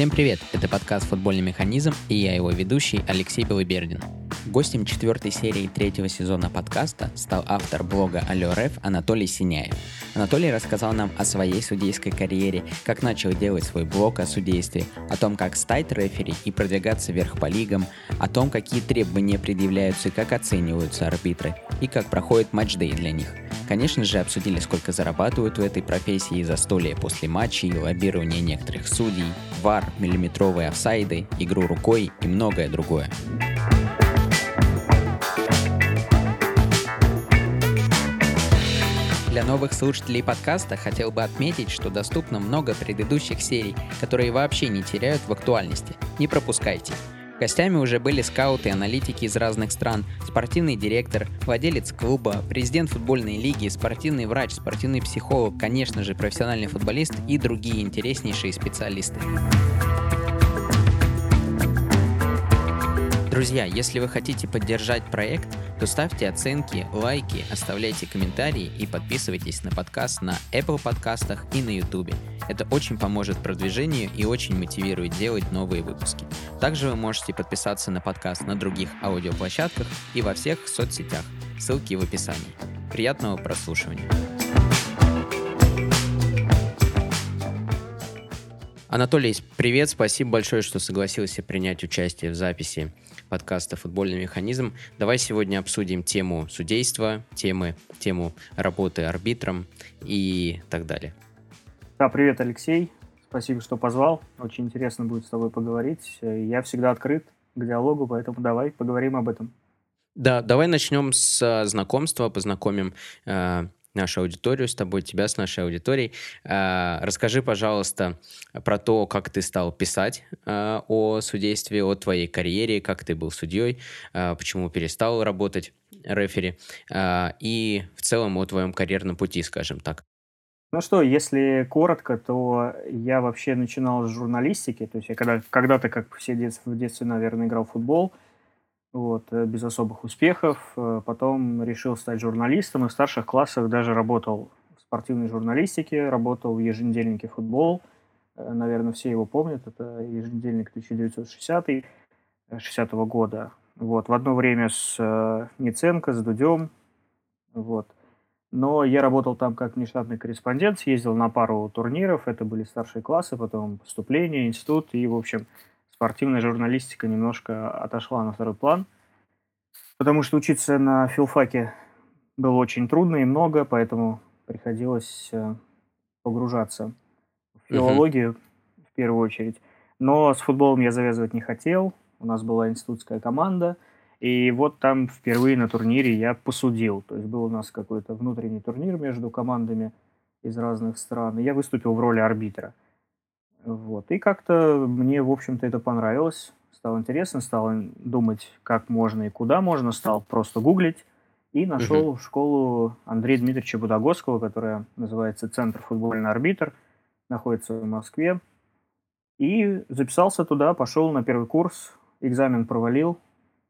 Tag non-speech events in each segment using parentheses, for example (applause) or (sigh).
Всем привет! Это подкаст «Футбольный механизм» и я его ведущий Алексей Белыбердин. Гостем четвертой серии третьего сезона подкаста стал автор блога Алло Реф Анатолий Синяев. Анатолий рассказал нам о своей судейской карьере, как начал делать свой блог о судействе, о том, как стать рефери и продвигаться вверх по лигам, о том, какие требования предъявляются и как оцениваются арбитры, и как проходит матчдей для них. Конечно же, обсудили, сколько зарабатывают в этой профессии застолья после матчей, лоббирование некоторых судей, вар, миллиметровые офсайды, игру рукой и многое другое. Для новых слушателей подкаста хотел бы отметить, что доступно много предыдущих серий, которые вообще не теряют в актуальности. Не пропускайте. Гостями уже были скауты аналитики из разных стран, спортивный директор, владелец клуба, президент футбольной лиги, спортивный врач, спортивный психолог, конечно же, профессиональный футболист и другие интереснейшие специалисты. Друзья, если вы хотите поддержать проект, то ставьте оценки, лайки, оставляйте комментарии и подписывайтесь на подкаст на Apple подкастах и на YouTube. Это очень поможет продвижению и очень мотивирует делать новые выпуски. Также вы можете подписаться на подкаст на других аудиоплощадках и во всех соцсетях. Ссылки в описании. Приятного прослушивания. Анатолий, привет, спасибо большое, что согласился принять участие в записи подкаста «Футбольный механизм». Давай сегодня обсудим тему судейства, темы, тему работы арбитром и так далее. Да, привет, Алексей. Спасибо, что позвал. Очень интересно будет с тобой поговорить. Я всегда открыт к диалогу, поэтому давай поговорим об этом. Да, давай начнем с знакомства, познакомим э, нашу аудиторию с тобой, тебя с нашей аудиторией. А, расскажи, пожалуйста, про то, как ты стал писать а, о судействе, о твоей карьере, как ты был судьей, а, почему перестал работать рефери, и в целом о твоем карьерном пути, скажем так. Ну что, если коротко, то я вообще начинал с журналистики. То есть я когда, когда-то, как все детство, в детстве, наверное, играл в футбол – вот, э, без особых успехов. Э, потом решил стать журналистом и в старших классах даже работал в спортивной журналистике, работал в еженедельнике «Футбол». Э, наверное, все его помнят. Это еженедельник 1960 60 -го года. Вот, в одно время с Ниценко, с Дудем. Вот. Но я работал там как нештатный корреспондент, съездил на пару турниров, это были старшие классы, потом поступление, институт, и, в общем, спортивная журналистика немножко отошла на второй план, потому что учиться на филфаке было очень трудно и много, поэтому приходилось э, погружаться в филологию uh-huh. в первую очередь. Но с футболом я завязывать не хотел. У нас была институтская команда. И вот там впервые на турнире я посудил. То есть был у нас какой-то внутренний турнир между командами из разных стран. И я выступил в роли арбитра. Вот. И как-то мне, в общем-то, это понравилось. Стало интересно, стал думать, как можно и куда можно, стал просто гуглить. И нашел uh-huh. школу Андрея Дмитриевича Будагоского, которая называется Центр футбольный арбитр, находится в Москве. И записался туда, пошел на первый курс, экзамен провалил,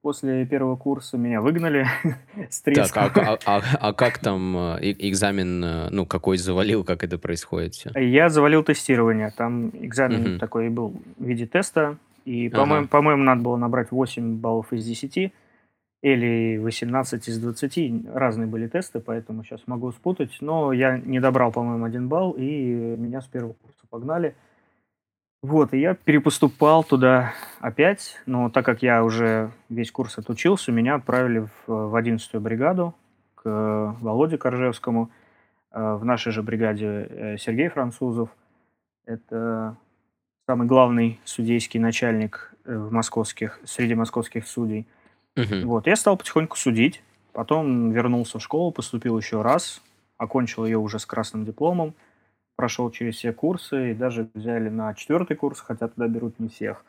после первого курса меня выгнали (laughs) с треском. Так, а, а, а, а как там э, экзамен, э, ну, какой завалил, как это происходит все? Я завалил тестирование. Там экзамен угу. такой был в виде теста. И, по-моему, ага. по-моему, надо было набрать 8 баллов из 10 или 18 из 20. Разные были тесты, поэтому сейчас могу спутать. Но я не добрал, по-моему, один балл, и меня с первого курса погнали. Вот, и я перепоступал туда опять, но так как я уже весь курс отучился, меня отправили в, в 11-ю бригаду к Володе Коржевскому. Э, в нашей же бригаде э, Сергей Французов. Это самый главный судейский начальник э, в московских, среди московских судей. Угу. Вот, я стал потихоньку судить. Потом вернулся в школу, поступил еще раз, окончил ее уже с красным дипломом прошел через все курсы и даже взяли на четвертый курс, хотя туда берут не всех.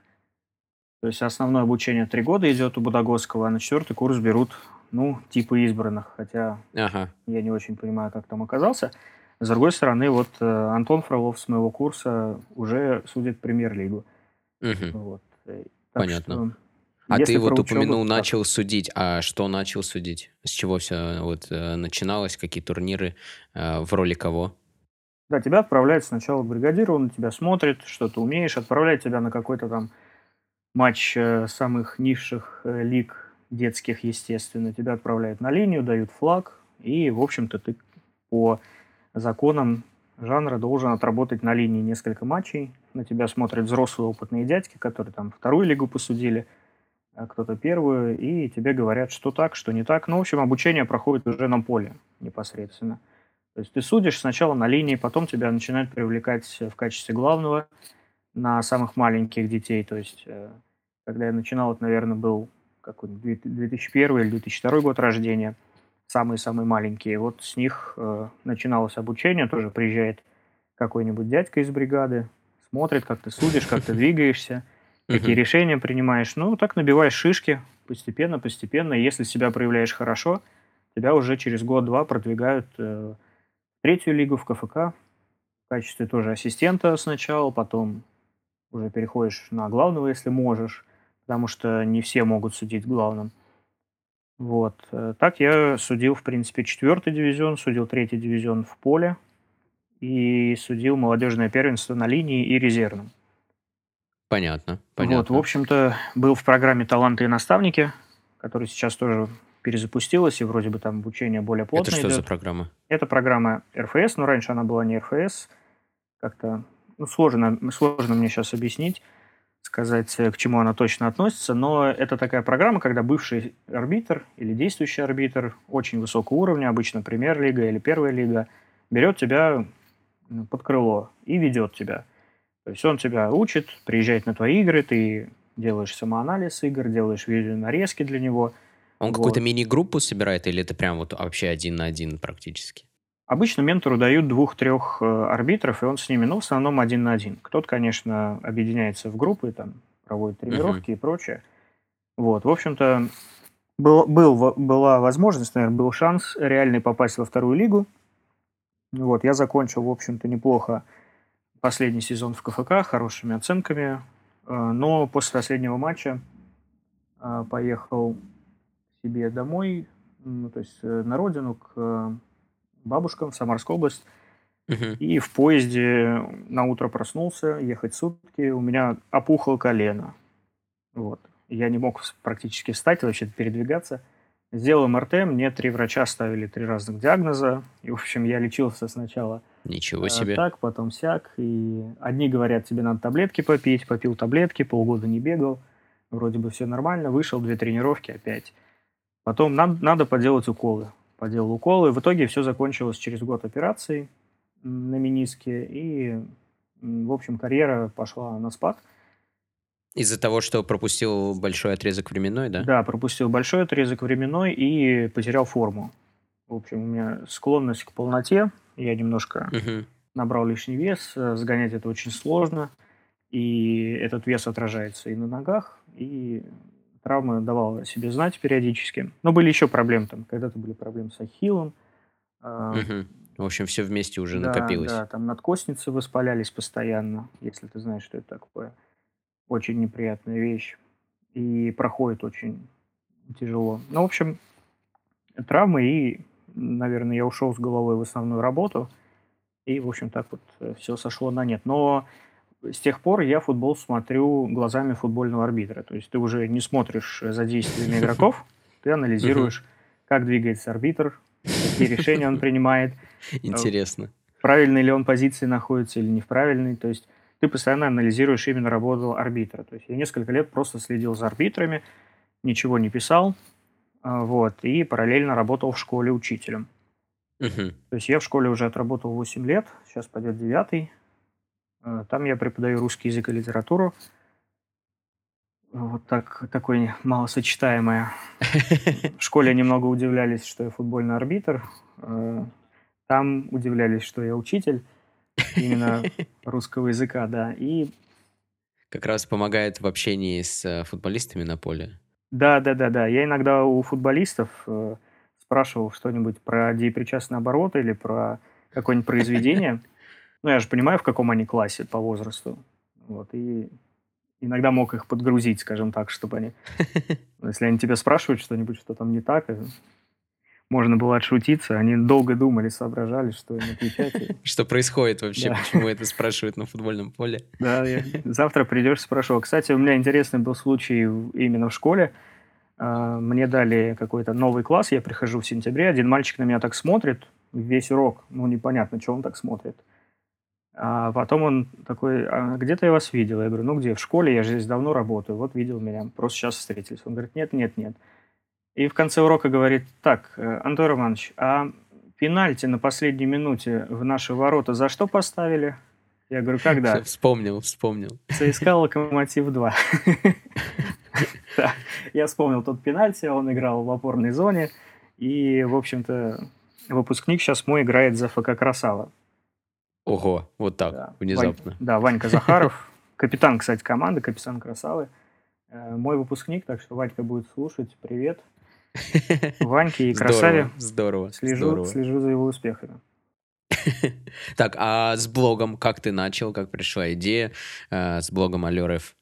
То есть основное обучение три года идет у Будагоского, а на четвертый курс берут, ну, типа избранных, хотя ага. я не очень понимаю, как там оказался. С другой стороны, вот э, Антон Фролов с моего курса уже судит премьер-лигу. Угу. Вот. Так Понятно. Что, а ты вот учебу, упомянул, так. начал судить. А что начал судить? С чего все вот э, начиналось? Какие турниры? Э, в роли кого? Да, тебя отправляют сначала к бригадиру, он на тебя смотрит, что ты умеешь, отправляет тебя на какой-то там матч э, самых низших э, лиг детских, естественно. Тебя отправляют на линию, дают флаг, и, в общем-то, ты по законам жанра должен отработать на линии несколько матчей. На тебя смотрят взрослые опытные дядьки, которые там вторую лигу посудили, а кто-то первую, и тебе говорят, что так, что не так. Ну, в общем, обучение проходит уже на поле непосредственно. То есть ты судишь сначала на линии, потом тебя начинают привлекать в качестве главного на самых маленьких детей. То есть, э, когда я начинал, это, наверное, был какой-нибудь 2001 или 2002 год рождения – самые-самые маленькие. Вот с них э, начиналось обучение, тоже приезжает какой-нибудь дядька из бригады, смотрит, как ты судишь, как ты (laughs) двигаешься, какие решения принимаешь. Ну, так набиваешь шишки постепенно, постепенно. Если себя проявляешь хорошо, тебя уже через год-два продвигают э, третью лигу в КФК в качестве тоже ассистента сначала, потом уже переходишь на главного, если можешь, потому что не все могут судить главным. Вот. Э, так я судил, в принципе, четвертый дивизион, судил третий дивизион в поле и судил молодежное первенство на линии и резервном. Понятно, понятно. Вот, в общем-то, был в программе «Таланты и наставники», которая сейчас тоже перезапустилась, и вроде бы там обучение более плотное Это что идет. за программа? Это программа РФС, но раньше она была не РФС. Как-то ну, сложно, сложно мне сейчас объяснить сказать, э, к чему она точно относится, но это такая программа, когда бывший арбитр или действующий арбитр очень высокого уровня, обычно премьер-лига или первая лига, берет тебя под крыло и ведет тебя. То есть он тебя учит, приезжает на твои игры, ты делаешь самоанализ игр, делаешь видеонарезки для него. Он вот. какую-то мини-группу собирает или это прям вот вообще один на один практически? Обычно ментору дают двух-трех э, арбитров, и он с ними, ну, в основном один на один. Кто-то, конечно, объединяется в группы, там, проводит тренировки uh-huh. и прочее. Вот, в общем-то, был, был, была возможность, наверное, был шанс реальный попасть во вторую лигу. Вот, я закончил, в общем-то, неплохо последний сезон в КФК, хорошими оценками, э, но после последнего матча э, поехал себе домой, ну, то есть на родину, к бабушкам в Самарскую область. Угу. И в поезде на утро проснулся, ехать сутки, у меня опухло колено. Вот. Я не мог практически встать, вообще передвигаться. Сделал МРТ, мне три врача ставили три разных диагноза. И, в общем, я лечился сначала Ничего себе. так, потом сяк. И одни говорят, тебе надо таблетки попить. Попил таблетки, полгода не бегал. Вроде бы все нормально. Вышел, две тренировки опять. Потом надо, надо поделать уколы поделал уколы. В итоге все закончилось через год операции на мениске. И, в общем, карьера пошла на спад. Из-за того, что пропустил большой отрезок временной, да? Да, пропустил большой отрезок временной и потерял форму. В общем, у меня склонность к полноте. Я немножко угу. набрал лишний вес. Сгонять это очень сложно. И этот вес отражается и на ногах, и травма давала себе знать периодически. Но были еще проблемы там. Когда-то были проблемы с ахиллом. Угу. В общем, все вместе уже да, накопилось. Да, там надкостницы воспалялись постоянно, если ты знаешь, что это такое. Очень неприятная вещь. И проходит очень тяжело. Ну, в общем, травмы и, наверное, я ушел с головой в основную работу. И, в общем, так вот э, все сошло на нет. Но с тех пор я футбол смотрю глазами футбольного арбитра. То есть ты уже не смотришь за действиями (laughs) игроков, ты анализируешь, как двигается арбитр, какие решения он принимает. Интересно. В правильной ли он позиции находится или не в правильной. То есть ты постоянно анализируешь именно работу арбитра. То есть я несколько лет просто следил за арбитрами, ничего не писал, а, вот, и параллельно работал в школе учителем. Угу. То есть я в школе уже отработал 8 лет, сейчас пойдет 9 Э, там я преподаю русский язык и литературу. Вот так, такое малосочетаемое. (laughs) В школе немного удивлялись, что я футбольный арбитр. Э, там удивлялись, что я учитель именно (laughs) русского языка, да. И как раз помогает в общении с э, футболистами на поле. Да, да, да, да. Я иногда у футболистов спрашивал что-нибудь про деепричастный оборот или про какое-нибудь произведение. Ну, я же понимаю, в каком они классе по возрасту. Вот, и иногда мог их подгрузить, скажем так, чтобы они... (laughs) Если они тебя спрашивают что-нибудь, что там не так, можно было отшутиться. Они долго думали, соображали, что им отвечать. (laughs) Что происходит вообще, почему это спрашивают на футбольном поле. Да, завтра придешь, спрошу. Кстати, у меня интересный был случай именно в школе. А, мне дали какой-то новый класс, я прихожу в сентябре, один мальчик на меня так смотрит, весь урок, ну, непонятно, что он так смотрит. А потом он такой, а где-то я вас видел. Я говорю, ну где? В школе, я же здесь давно работаю. Вот видел меня, просто сейчас встретились. Он говорит, нет, нет, нет. И в конце урока говорит, так, э, Антон Романович, а пенальти на последней минуте в наши ворота за что поставили? Я говорю, (laughs) когда? Вспомнил, вспомнил. ЦСКА (laughs) Локомотив 2. (laughs) Я вспомнил тот пенальти, он играл в опорной зоне. И, в общем-то, выпускник сейчас мой играет за ФК Красава. Ого, вот так, да. внезапно. Вань, да, Ванька Захаров, (laughs) капитан, кстати, команды, капитан Красавы. Э, мой выпускник, так что Ванька будет слушать. Привет. (laughs) Ваньке и Красаве. Здорово, слежу, здорово. Слежу за его успехами. (laughs) Так, а с блогом как ты начал, как пришла идея э, с блогом Алёрев?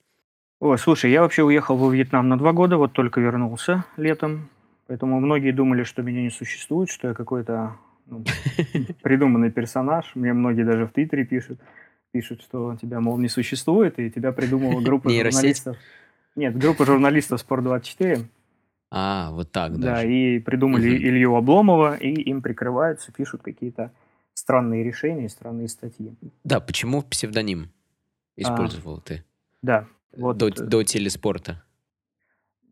Ой, слушай, я вообще уехал во Вьетнам на два года, вот только вернулся летом. Поэтому многие думали, что меня не существует, что я какой-то ну, придуманный персонаж. Мне многие даже в Твиттере пишут, пишут, что тебя, мол, не существует, и тебя придумала группа журналистов. Нет, группа журналистов Спорт24. А, вот так да. Да, и придумали угу. Илью Обломова, и им прикрываются, пишут какие-то странные решения, странные статьи. Да, почему псевдоним использовал а, ты? Да. Вот, до, до телеспорта.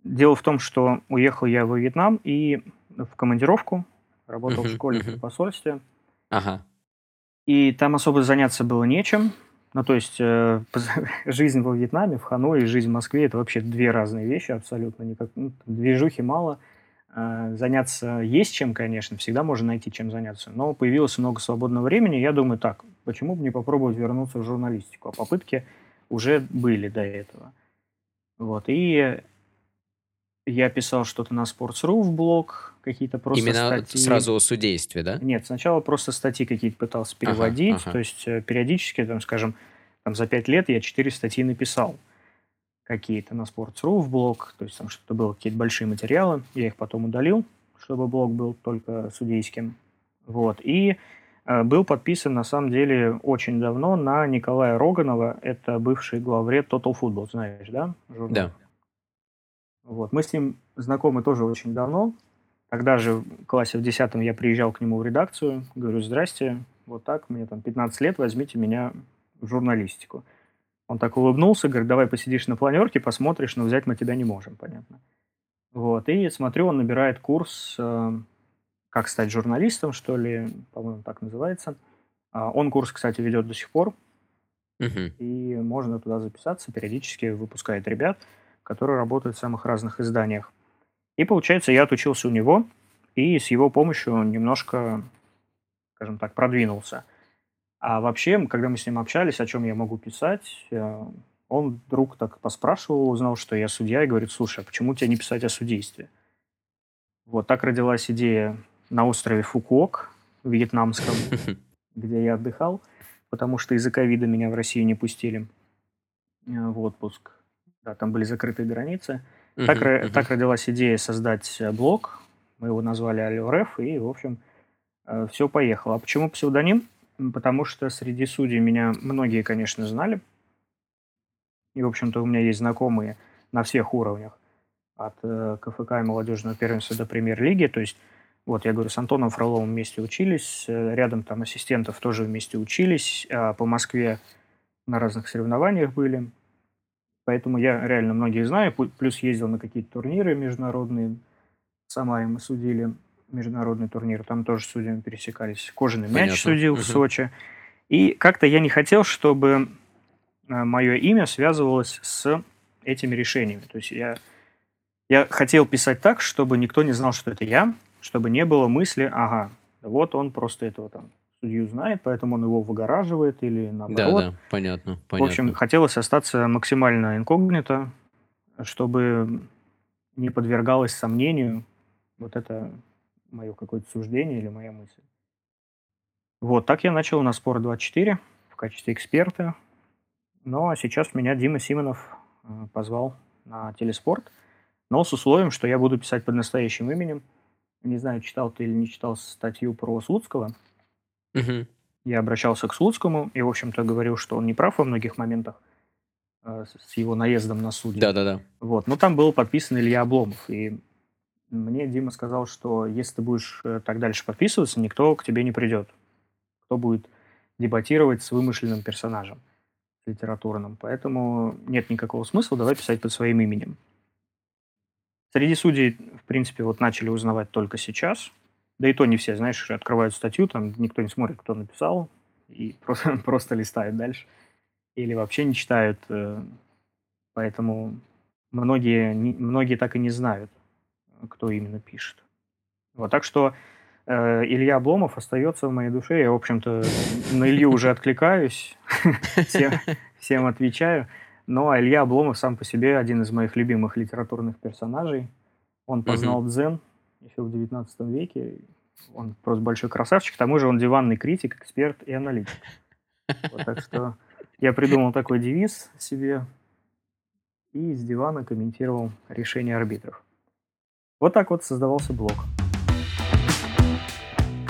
Дело в том, что уехал я во Вьетнам и в командировку работал uh-huh, в школе uh-huh. при посольстве. Ага. И там особо заняться было нечем. Ну, то есть э, (laughs) жизнь во Вьетнаме, в Ханое и жизнь в Москве – это вообще две разные вещи абсолютно. Никак, ну, движухи мало. Э, заняться есть чем, конечно, всегда можно найти чем заняться. Но появилось много свободного времени. Я думаю, так, почему бы не попробовать вернуться в журналистику? А попытки уже были до этого. Вот. И я писал что-то на Sports.ru в блог, какие-то просто Именно статьи. сразу о судействе, да? Нет, сначала просто статьи какие-то пытался переводить. Ага, ага. То есть э, периодически, там, скажем, там, за пять лет я четыре статьи написал какие-то на Sports.ru в блог. То есть там что-то было, какие-то большие материалы. Я их потом удалил, чтобы блог был только судейским. Вот. И э, был подписан, на самом деле, очень давно на Николая Роганова. Это бывший главред Total Football, знаешь, да? Журнал. Да. Вот. Мы с ним знакомы тоже очень давно. Тогда же в классе в 10 я приезжал к нему в редакцию, говорю, здрасте, вот так, мне там 15 лет, возьмите меня в журналистику. Он так улыбнулся, говорит, давай посидишь на планерке, посмотришь, но взять мы тебя не можем, понятно. Вот, и смотрю, он набирает курс э, «Как стать журналистом», что ли, по-моему, так называется. А он курс, кстати, ведет до сих пор, угу. и можно туда записаться, периодически выпускает ребят – который работает в самых разных изданиях. И получается, я отучился у него, и с его помощью немножко, скажем так, продвинулся. А вообще, когда мы с ним общались, о чем я могу писать, э, он вдруг так поспрашивал, узнал, что я судья, и говорит, слушай, а почему тебе не писать о судействе? Вот так родилась идея на острове Фукуок, вьетнамском, (laughs) где я отдыхал, потому что из-за ковида меня в Россию не пустили э, в отпуск да, там были закрытые границы. Uh-huh, так, uh-huh. так родилась идея создать э, блог, мы его назвали Алиореф, и, в общем, э, все поехало. А почему псевдоним? Потому что среди судей меня многие, конечно, знали. И, в общем-то, у меня есть знакомые на всех уровнях. От э, КФК и молодежного первенства до премьер-лиги. То есть, вот, я говорю, с Антоном Фроловым вместе учились, рядом там ассистентов тоже вместе учились, а по Москве на разных соревнованиях были. Поэтому я реально многих знаю, плюс ездил на какие-то турниры международные. В Самаре мы судили международный турнир, там тоже с судьями пересекались. Кожаный Понятно. мяч судил угу. в Сочи. И как-то я не хотел, чтобы э, мое имя связывалось с этими решениями. То есть я, я хотел писать так, чтобы никто не знал, что это я, чтобы не было мысли, ага, вот он просто этого там судью знает, поэтому он его выгораживает или наоборот. Да, да, понятно, понятно. В общем, хотелось остаться максимально инкогнито, чтобы не подвергалось сомнению вот это мое какое-то суждение или моя мысль. Вот, так я начал на Спорт24 в качестве эксперта. Но сейчас меня Дима Симонов э, позвал на телеспорт, но с условием, что я буду писать под настоящим именем. Не знаю, читал ты или не читал статью про Слуцкого. Мгм. Я обращался к Слуцкому и, в общем-то, говорил, что он не прав во многих моментах э, с его наездом на судей. Да-да-да. Вот. Но там был подписан Илья Обломов. И мне Дима сказал, что если ты будешь э, так дальше подписываться, никто к тебе не придет. Кто будет дебатировать с вымышленным персонажем литературным. Поэтому нет никакого смысла, давай писать под своим именем. Среди судей, в принципе, вот начали узнавать только сейчас. Да и то не все, знаешь, открывают статью, там никто не смотрит, кто написал, и (laughs) просто, просто листают дальше. Или вообще не читают. э, Поэтому многие, многие так и не знают, кто именно пишет. Вот, так что э, Илья Обломов остается в моей душе. Я, в общем-то, на Илью уже откликаюсь, (laughs) всем, всем отвечаю. Но Илья Обломов сам по себе один из моих любимых литературных персонажей. Он познал дзен еще в 19 веке. Он просто большой красавчик. К тому же он диванный критик, эксперт и аналитик. Вот, так что я придумал такой девиз себе и с дивана комментировал решения арбитров. Вот так вот создавался блог.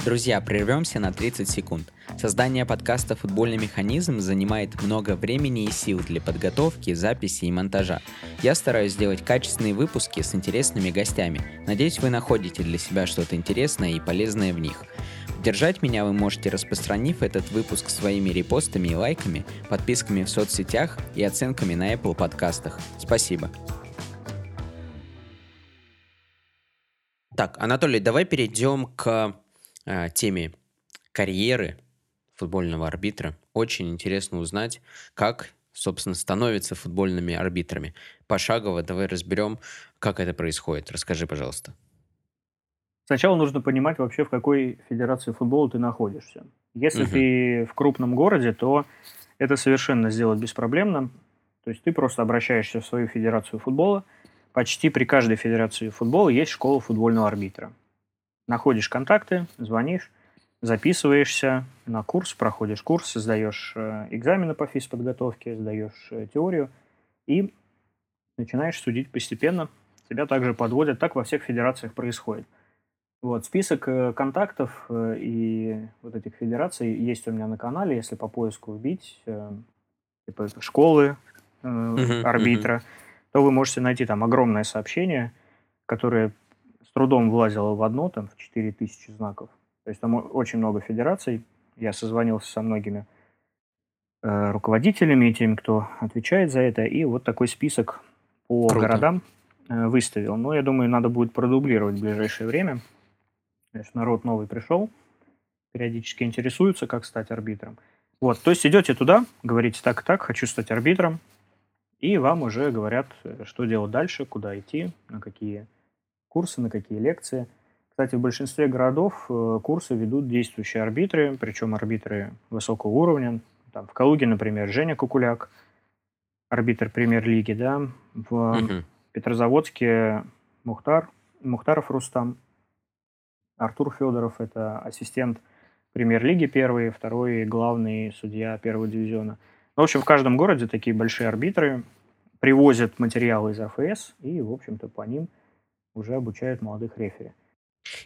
Друзья, прервемся на 30 секунд. Создание подкаста «Футбольный механизм» занимает много времени и сил для подготовки, записи и монтажа. Я стараюсь сделать качественные выпуски с интересными гостями. Надеюсь, вы находите для себя что-то интересное и полезное в них. Поддержать меня вы можете, распространив этот выпуск своими репостами и лайками, подписками в соцсетях и оценками на Apple подкастах. Спасибо. Так, Анатолий, давай перейдем к э, теме карьеры футбольного арбитра. Очень интересно узнать, как, собственно, становятся футбольными арбитрами. Пошагово давай разберем, как это происходит. Расскажи, пожалуйста. Сначала нужно понимать вообще, в какой федерации футбола ты находишься. Если Мгм. ты в крупном городе, то это совершенно сделать беспроблемно. То есть ты просто обращаешься в свою федерацию футбола. Почти при каждой федерации футбола есть школа футбольного арбитра. Находишь контакты, звонишь, записываешься на курс, проходишь курс, сдаешь э, экзамены по физподготовке, сдаешь э, теорию и начинаешь судить постепенно. Тебя также подводят. Так во всех федерациях происходит. Вот, список э, контактов и вот этих федераций есть у меня на канале, если по поиску вбить, типа школы э, Мгм, арбитра, то вы можете найти там огромное сообщение, которое трудом влазило в одно, там, в 4000 знаков. То есть там очень много федераций. Я созвонился со многими э, руководителями и теми, кто отвечает за это, и вот такой список по Круто. городам э, выставил. Но я думаю, надо будет продублировать в ближайшее время. Конечно, народ новый пришел, периодически интересуются, как стать арбитром. Вот, то есть идете туда, говорите так и так, хочу стать арбитром, и вам уже говорят, э, что делать дальше, куда идти, на какие курсы, на какие лекции. Кстати, в большинстве городов э, курсы ведут действующие арбитры, причем арбитры высокого уровня. Там, в Калуге, например, Женя Кукуляк, арбитр премьер-лиги, да, в Мгм. Петрозаводске Мухтар, Мухтаров Рустам, Артур Федоров, это ассистент премьер-лиги первый, второй главный судья первого дивизиона. Ну, в общем, в каждом городе такие большие арбитры привозят материалы из АФС и, в общем-то, по ним уже обучают молодых рефери.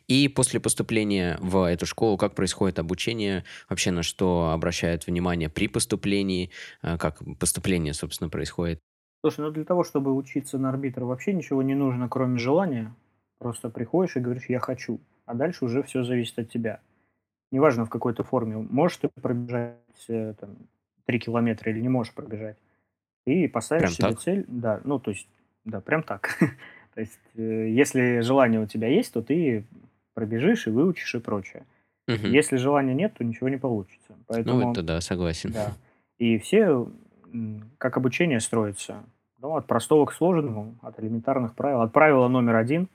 И после поступления в эту школу, как происходит обучение, вообще на что обращают внимание при поступлении, э, как поступление, собственно, происходит? Слушай, ну для того, чтобы учиться на арбитра, вообще ничего не нужно, кроме желания. Просто приходишь и говоришь «я хочу», а дальше уже все зависит от тебя. Неважно, в какой то форме. Можешь ты пробежать э, там, 3 километра или не можешь пробежать. И поставишь Прям себе так? цель. Да, ну то есть, да, прям так. (laughs) то есть, э, если желание у тебя есть, то ты пробежишь и выучишь и прочее. Мгм. Если желания нет, то ничего не получится. Поэтому... Ну, это да, согласен. Да. И все, как обучение строится, ну, от простого к сложному, от элементарных правил. От правила номер один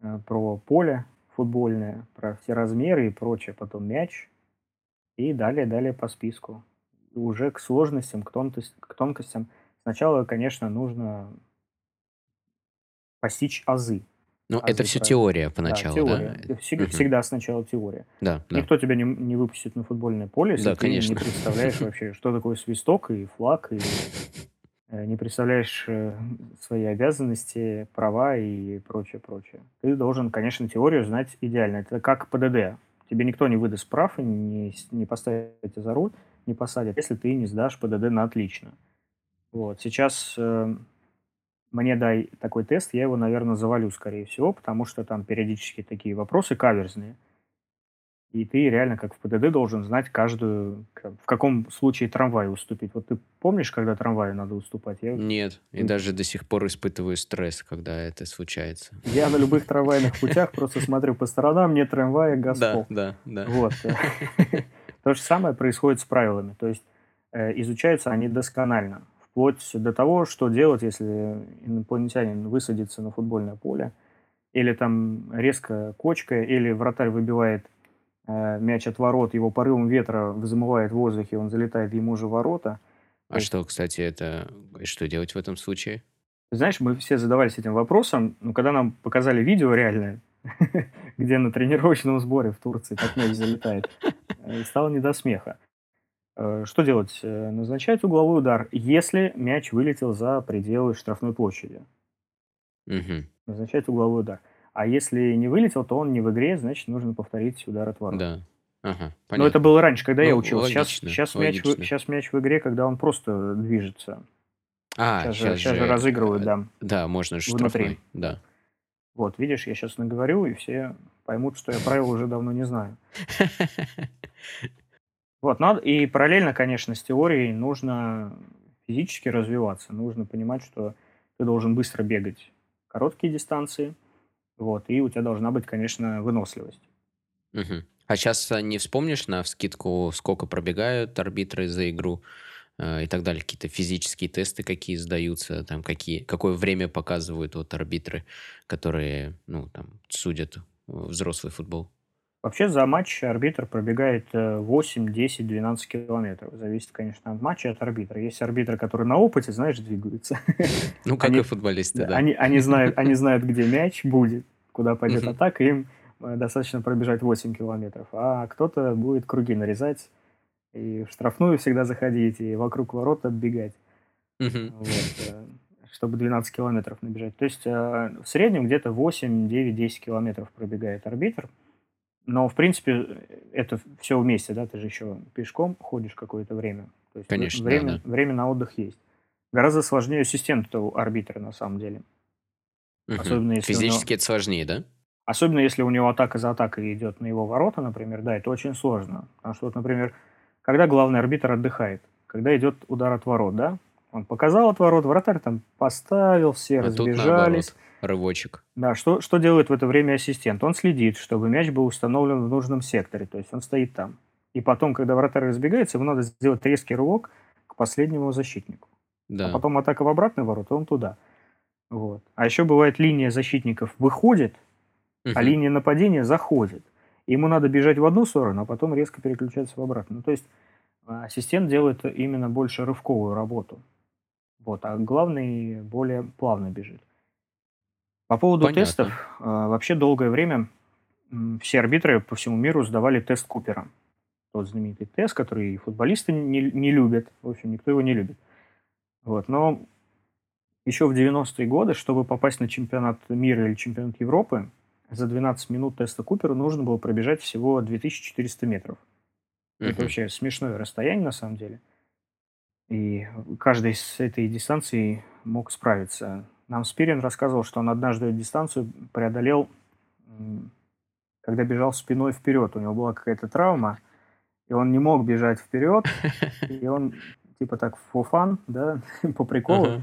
э, про поле футбольное, про все размеры и прочее, потом мяч, и далее, далее по списку. И уже к сложностям, к, к тонкостям. Сначала, конечно, нужно постичь азы. Ну, азы это все правил. теория Да, поначалу, да? теория. И всег- Мгм. Всегда сначала теория. Да, да. Никто тебя не, не выпустит на футбольное поле, если Да, ты конечно. не представляешь вообще, (laughs) что такое свисток и флаг, и э, не представляешь э, свои обязанности, права и прочее, прочее. Ты должен, конечно, теорию знать идеально. Это как ПДД. Тебе никто не выдаст прав и не, не поставит тебя за руль, не посадят, если ты не сдашь ПДД на отлично. Вот. Сейчас э, мне дай такой тест, я его, наверное, завалю, скорее всего, потому что там периодически такие вопросы каверзные. И ты реально, как в ПДД, должен знать каждую, в каком случае трамвай уступить. Вот ты помнишь, когда трамваю надо уступать? Я... Нет, и даже до сих пор испытываю стресс, когда это случается. Я на любых трамвайных путях просто смотрю по сторонам, нет трамвая, Газпол. Да, да, да. Вот. (laughs) То же самое происходит с правилами. То есть э, изучаются они досконально. Вплоть до того, что делать, если инопланетянин высадится на футбольное поле, или там резко кочка, или вратарь выбивает Э, мяч от ворот, его порывом ветра взмывает в воздухе, он залетает ему же ворота. А что, кстати, это... Что делать в этом случае? Знаешь, мы все задавались этим вопросом, но когда нам показали видео реальное, (laughs) где на тренировочном сборе в Турции так мяч залетает, э, стало не до смеха. Э, что делать? Назначать угловой удар, если мяч вылетел за пределы штрафной площади. Угу. Назначать угловой удар. А если не вылетел, то он не в игре, значит, нужно повторить удар от ворот. Да. Ага, Но это было раньше, когда ну, я учился. Сейчас, сейчас, мяч, сейчас мяч в игре, когда он просто движется. А, сейчас, сейчас, же, сейчас же разыгрывают, да. Да, можно же внутри. Да. Вот, видишь, я сейчас наговорю, и все поймут, что я правила уже давно не знаю. (laughs) Вот, надо, и параллельно, конечно, с теорией нужно физически развиваться. Нужно понимать, что ты должен быстро бегать короткие дистанции – вот, и у тебя должна быть, конечно, выносливость. Угу. А сейчас а, не вспомнишь на скидку, сколько пробегают арбитры за игру э, и так далее, какие-то физические тесты какие сдаются, там какие, какое время показывают вот арбитры, которые, ну, там, судят взрослый футбол? Вообще за матч арбитр пробегает 8, 10, 12 километров. Зависит, конечно, от матча, от арбитра. Есть арбитры, которые на опыте, знаешь, двигаются. Ну, как они, и футболисты, да. Они, они, знают, они (laughs) знают, где мяч будет, куда пойдет uh атака, им э, достаточно пробежать 8 километров. А кто-то будет круги нарезать и в штрафную всегда заходить, и вокруг ворот отбегать. uh Вот, э, чтобы 12 километров набежать. То есть э, в среднем где-то 8, 9, 10 километров пробегает арбитр. Но, в принципе, это все вместе, да, ты же еще пешком ходишь какое-то время. То есть Конечно, время, да, да. время на отдых есть. Гораздо сложнее ассистент у арбитра, на самом деле. Угу. Особенно если Физически него... это сложнее, да? Особенно если у него атака за атакой идет на его ворота, например, да, это очень сложно. Потому что, вот, например, когда главный арбитр отдыхает, когда идет удар от ворот, да, он показал от ворот, вратарь там поставил, все а разбежались. Рывочек. Да, что, что делает в это время ассистент? Он следит, чтобы мяч был установлен в нужном секторе, то есть он стоит там. И потом, когда вратарь разбегается, ему надо сделать резкий рывок к последнему защитнику. Да. А потом атака в обратный ворот, он туда. Вот. А еще бывает линия защитников выходит, угу. а линия нападения заходит. Ему надо бежать в одну сторону, а потом резко переключаться в обратную. Ну, то есть а, ассистент делает именно больше рывковую работу. Вот, а главный более плавно бежит. По поводу Понятно. тестов, а, вообще долгое время все арбитры по всему миру сдавали тест Купера. Тот знаменитый тест, который футболисты не, не любят. В общем, никто его не любит. Вот. Но еще в 90-е годы, чтобы попасть на чемпионат мира или чемпионат Европы, за 12 минут теста Купера нужно было пробежать всего 2400 метров. Uh-huh. Это вообще смешное расстояние на самом деле. И каждый с этой дистанцией мог справиться. Нам Спирин рассказывал, что он однажды дистанцию преодолел, когда бежал спиной вперед. У него была какая-то травма, и он не мог бежать вперед, (laughs) и он типа так for fun, да, (laughs) по приколу,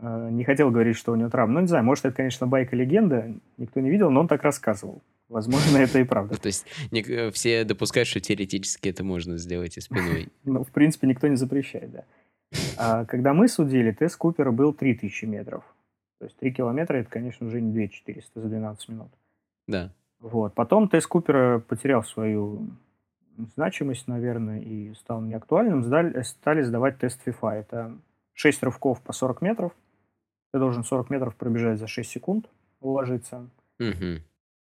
uh-huh. не хотел говорить, что у него травма. Ну, не знаю, может, это, конечно, байка-легенда, никто не видел, но он так рассказывал. Возможно, это и правда. То есть э, все допускают, что теоретически это можно сделать и спиной. (laughs) Ну, в принципе, никто не запрещает, да. А когда мы судили, тест Купера был 3000 метров. То есть 3 километра это, конечно, уже не 2400 за 12 минут. Да. Вот. Потом тест Купера потерял свою значимость, наверное, и стал неактуальным. Сдали, стали сдавать тест FIFA. Это 6 рывков по 40 метров. Ты должен 40 метров пробежать за 6 секунд, уложиться. Угу.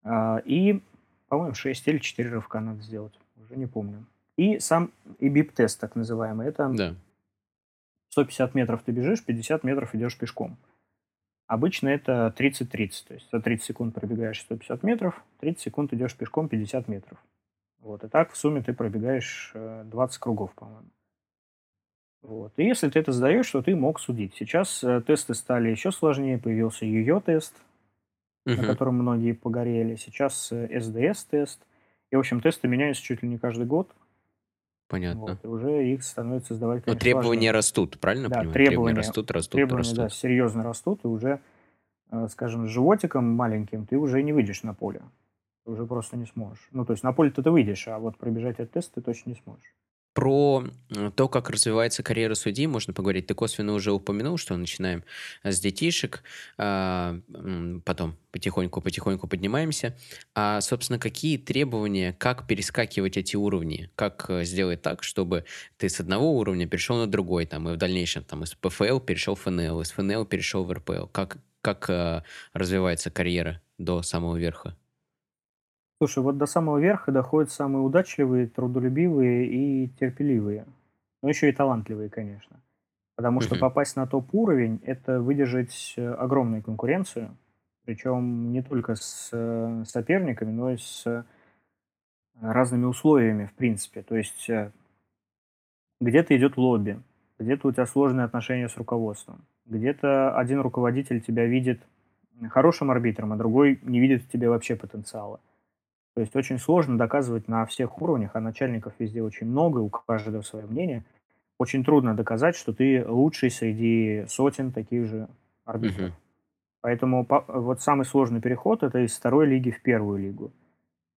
А, и, по-моему, 6 или 4 рывка надо сделать. Уже не помню. И сам и бип-тест, так называемый. Это да. 150 метров ты бежишь, 50 метров идешь пешком. Обычно это 30-30, то есть за 30 секунд пробегаешь 150 метров, 30 секунд идешь пешком 50 метров. Вот, и так в сумме ты пробегаешь 20 э, кругов, по-моему. Вот. И если ты это сдаешь, то ты мог судить. Сейчас э, тесты стали еще сложнее, появился ее-тест, угу. на котором многие погорели. Сейчас э, СДС-тест. И, в общем, тесты меняются чуть ли не каждый год. Понятно. Вот, и уже их становится сдавать, конечно, Но требования сложнее. растут, правильно да, понимаю? Требования, требования растут, растут, требования, растут. да, серьезно растут, и уже, э, скажем, с животиком маленьким ты уже не выйдешь на поле. Ты уже просто не сможешь. Ну, то есть на поле ты выйдешь, а вот пробежать этот тест ты точно не сможешь. Про то, как развивается карьера судьи, можно поговорить. Ты косвенно уже упомянул, что начинаем с детишек, а, потом потихоньку-потихоньку поднимаемся. А, собственно, какие требования, как перескакивать эти уровни? Как э, сделать так, чтобы ты с одного уровня перешел на другой, там, и в дальнейшем там, из ПФЛ перешел в ФНЛ, из ФНЛ перешел в РПЛ? Как, как а, развивается карьера до самого верха? Слушай, вот до самого верха доходят самые удачливые, трудолюбивые и терпеливые. Но еще и талантливые, конечно. Потому что попасть на топ-уровень– это выдержать э, огромную конкуренцию, причем не только с э, соперниками, но и с э, разными условиями, в принципе. То есть где-то идет лобби, где-то у тебя сложные отношения с руководством, где-то один руководитель тебя видит хорошим арбитром, а другой не видит в тебе вообще потенциала. То есть очень сложно доказывать на всех уровнях, а начальников везде очень много, у каждого свое мнение. Очень трудно доказать, что ты лучший среди сотен таких же арбитров. Угу. Поэтому вот самый сложный переход это из второй лиги в первую лигу.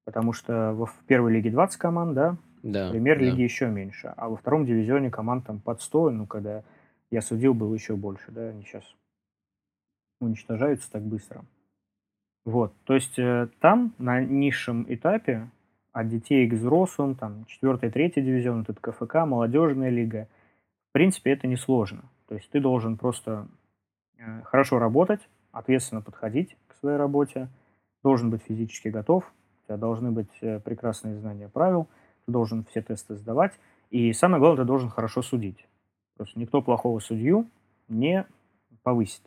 Потому что в первой лиге 20 команд, да, да в премьер-лиге да. еще меньше. А во втором дивизионе команд там под 100, ну, когда я судил, было еще больше, да, они сейчас уничтожаются так быстро. Вот, то есть э, там на низшем этапе от детей к взрослым, там, 4 третий дивизион, это КФК, молодежная лига, в принципе, это несложно. То есть ты должен просто э, хорошо работать, ответственно подходить к своей работе, должен быть физически готов, у тебя должны быть э, прекрасные знания правил, ты должен все тесты сдавать, и самое главное, ты должен хорошо судить. Просто никто плохого судью не повысит.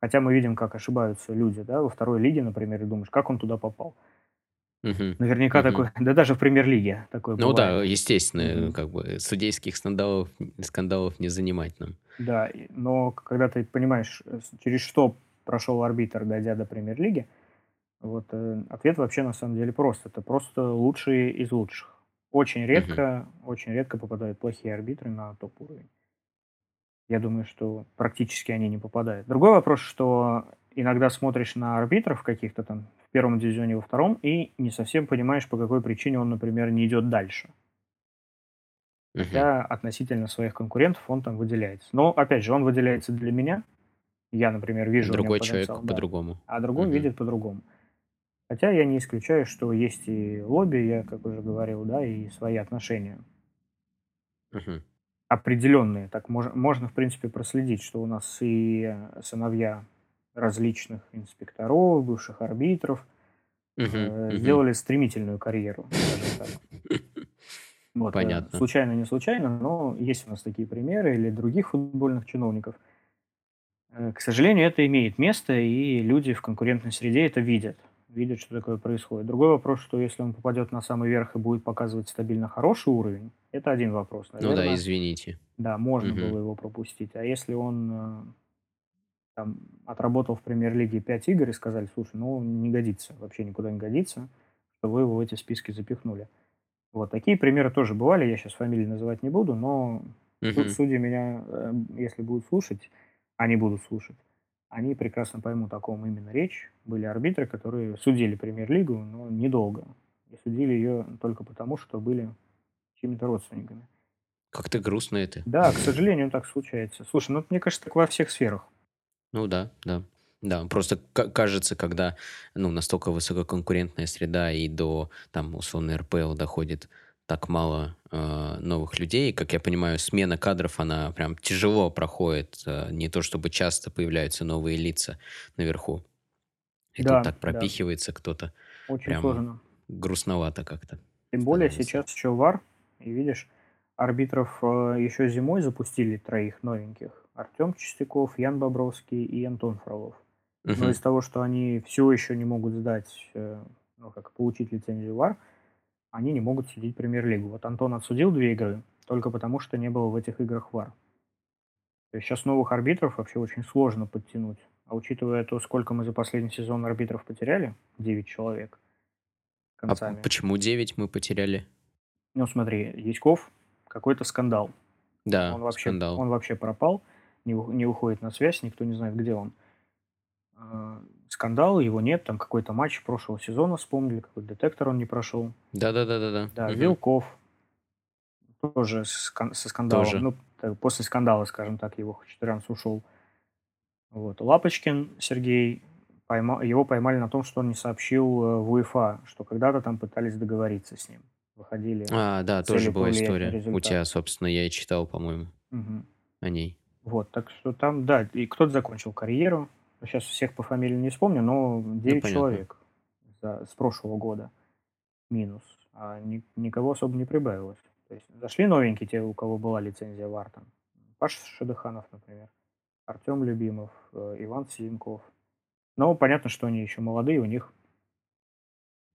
Хотя мы видим, как ошибаются люди, да, во второй лиге, например, и думаешь, как он туда попал. Угу. Наверняка Угу. такой, (laughs) да даже в премьер-лиге такое Ну бывает. да, естественно, Мгм. как бы судейских скандалов, скандалов не занимать нам. Да, но когда ты понимаешь, э, через что прошел арбитр, дойдя до премьер-лиги, вот э, ответ вообще на самом деле прост. Это просто лучшие из лучших. Очень редко, очень редко попадают плохие арбитры на топ-уровень. Я думаю, что практически они не попадают. Другой вопрос, что иногда смотришь на арбитров каких-то там в первом дивизионе, во втором, и не совсем понимаешь, по какой причине он, например, не идет дальше. Мгм. Хотя относительно своих конкурентов он там выделяется. Но, опять же, он выделяется для меня. Я, например, вижу Другой человек да, по-другому. а другой Мгм. видит по-другому. Хотя я не исключаю, что есть и лобби, я, как уже говорил, да, и свои отношения Мгм. Определенные. Так можно, можно, в принципе, проследить, что у нас и сыновья различных инспекторов, бывших арбитров э, сделали стремительную карьеру. (laughs) Вот, э, Понятно. случайно, не случайно, но есть у нас такие примеры или других футбольных чиновников. Э, К сожалению, это имеет место, и люди в конкурентной среде это видят. Видят, что такое происходит. Другой вопрос, что если он попадет на самый верх и будет показывать стабильно хороший уровень, это один вопрос. Ну да, Наверное, извините. да, можно Мгм. было его пропустить. А если он э, там, отработал в премьер-лиге 5 игр и сказали, слушай, ну не годится, вообще никуда не годится, что вы его в эти списки запихнули. Вот такие примеры тоже бывали, я сейчас фамилии называть не буду, но Мгм. судьи меня, э, если будут слушать, они будут слушать, они прекрасно поймут, о ком именно речь. Были арбитры, которые судили премьер-лигу, но недолго. И судили ее только потому, что были чьими-то родственниками. Как-то грустно это. Да, к сожалению, так случается. Слушай, ну мне кажется, так во всех сферах. Ну да, да. Да, просто ка- кажется, когда ну, настолько высококонкурентная среда и до там условно РПЛ доходит так мало э, новых людей, как я понимаю, смена кадров, она прям тяжело проходит, э, не то чтобы часто появляются новые лица наверху. И Да, тут так да. пропихивается кто-то, Очень прям сложно. грустновато как-то Тем более сейчас еще вар, и видишь, арбитров э, еще зимой запустили троих новеньких. Артем Чистяков, Ян Бобровский и Антон Фролов. Но из того, что они все еще не могут сдать, э, ну, как получить лицензию ВАР, они не могут судить премьер-лигу. Вот Антон отсудил две игры только потому, что не было в этих играх ВАР. То есть сейчас новых арбитров вообще очень сложно подтянуть. А учитывая то, сколько мы за последний сезон арбитров потеряли, 9 человек, а концами. А почему 9 мы потеряли? Ну смотри, Яськов, какой-то скандал. Да, он вообще, скандал. Он вообще пропал, не, не уходит на связь, никто не знает, где он. Э, скандал, его нет, там какой-то матч прошлого сезона вспомнили, какой детектор он не прошел. Да-да-да-да-да. Да, угу. Вилков тоже со скандалом. Тоже. Ну, после скандала, скажем так, его Хачатурянц ушел. Вот. Лапочкин Сергей, поймал, его поймали на том, что он не сообщил э, в УЕФА, что когда-то там пытались договориться с ним. Выходили. А, да, тоже была история. У тебя, собственно, я и читал, по-моему, угу. о ней. Вот, так что там, да, и кто-то закончил карьеру, Сейчас всех по фамилии не вспомню, но 9 ну, человек за, с прошлого года минус. А ни, никого особо не прибавилось. То есть зашли новенькие, те, у кого была лицензия ВАР. Там. Паша Шадыханов, например. Артем Любимов, э, Иван Синков. Но понятно, что они еще молодые, у них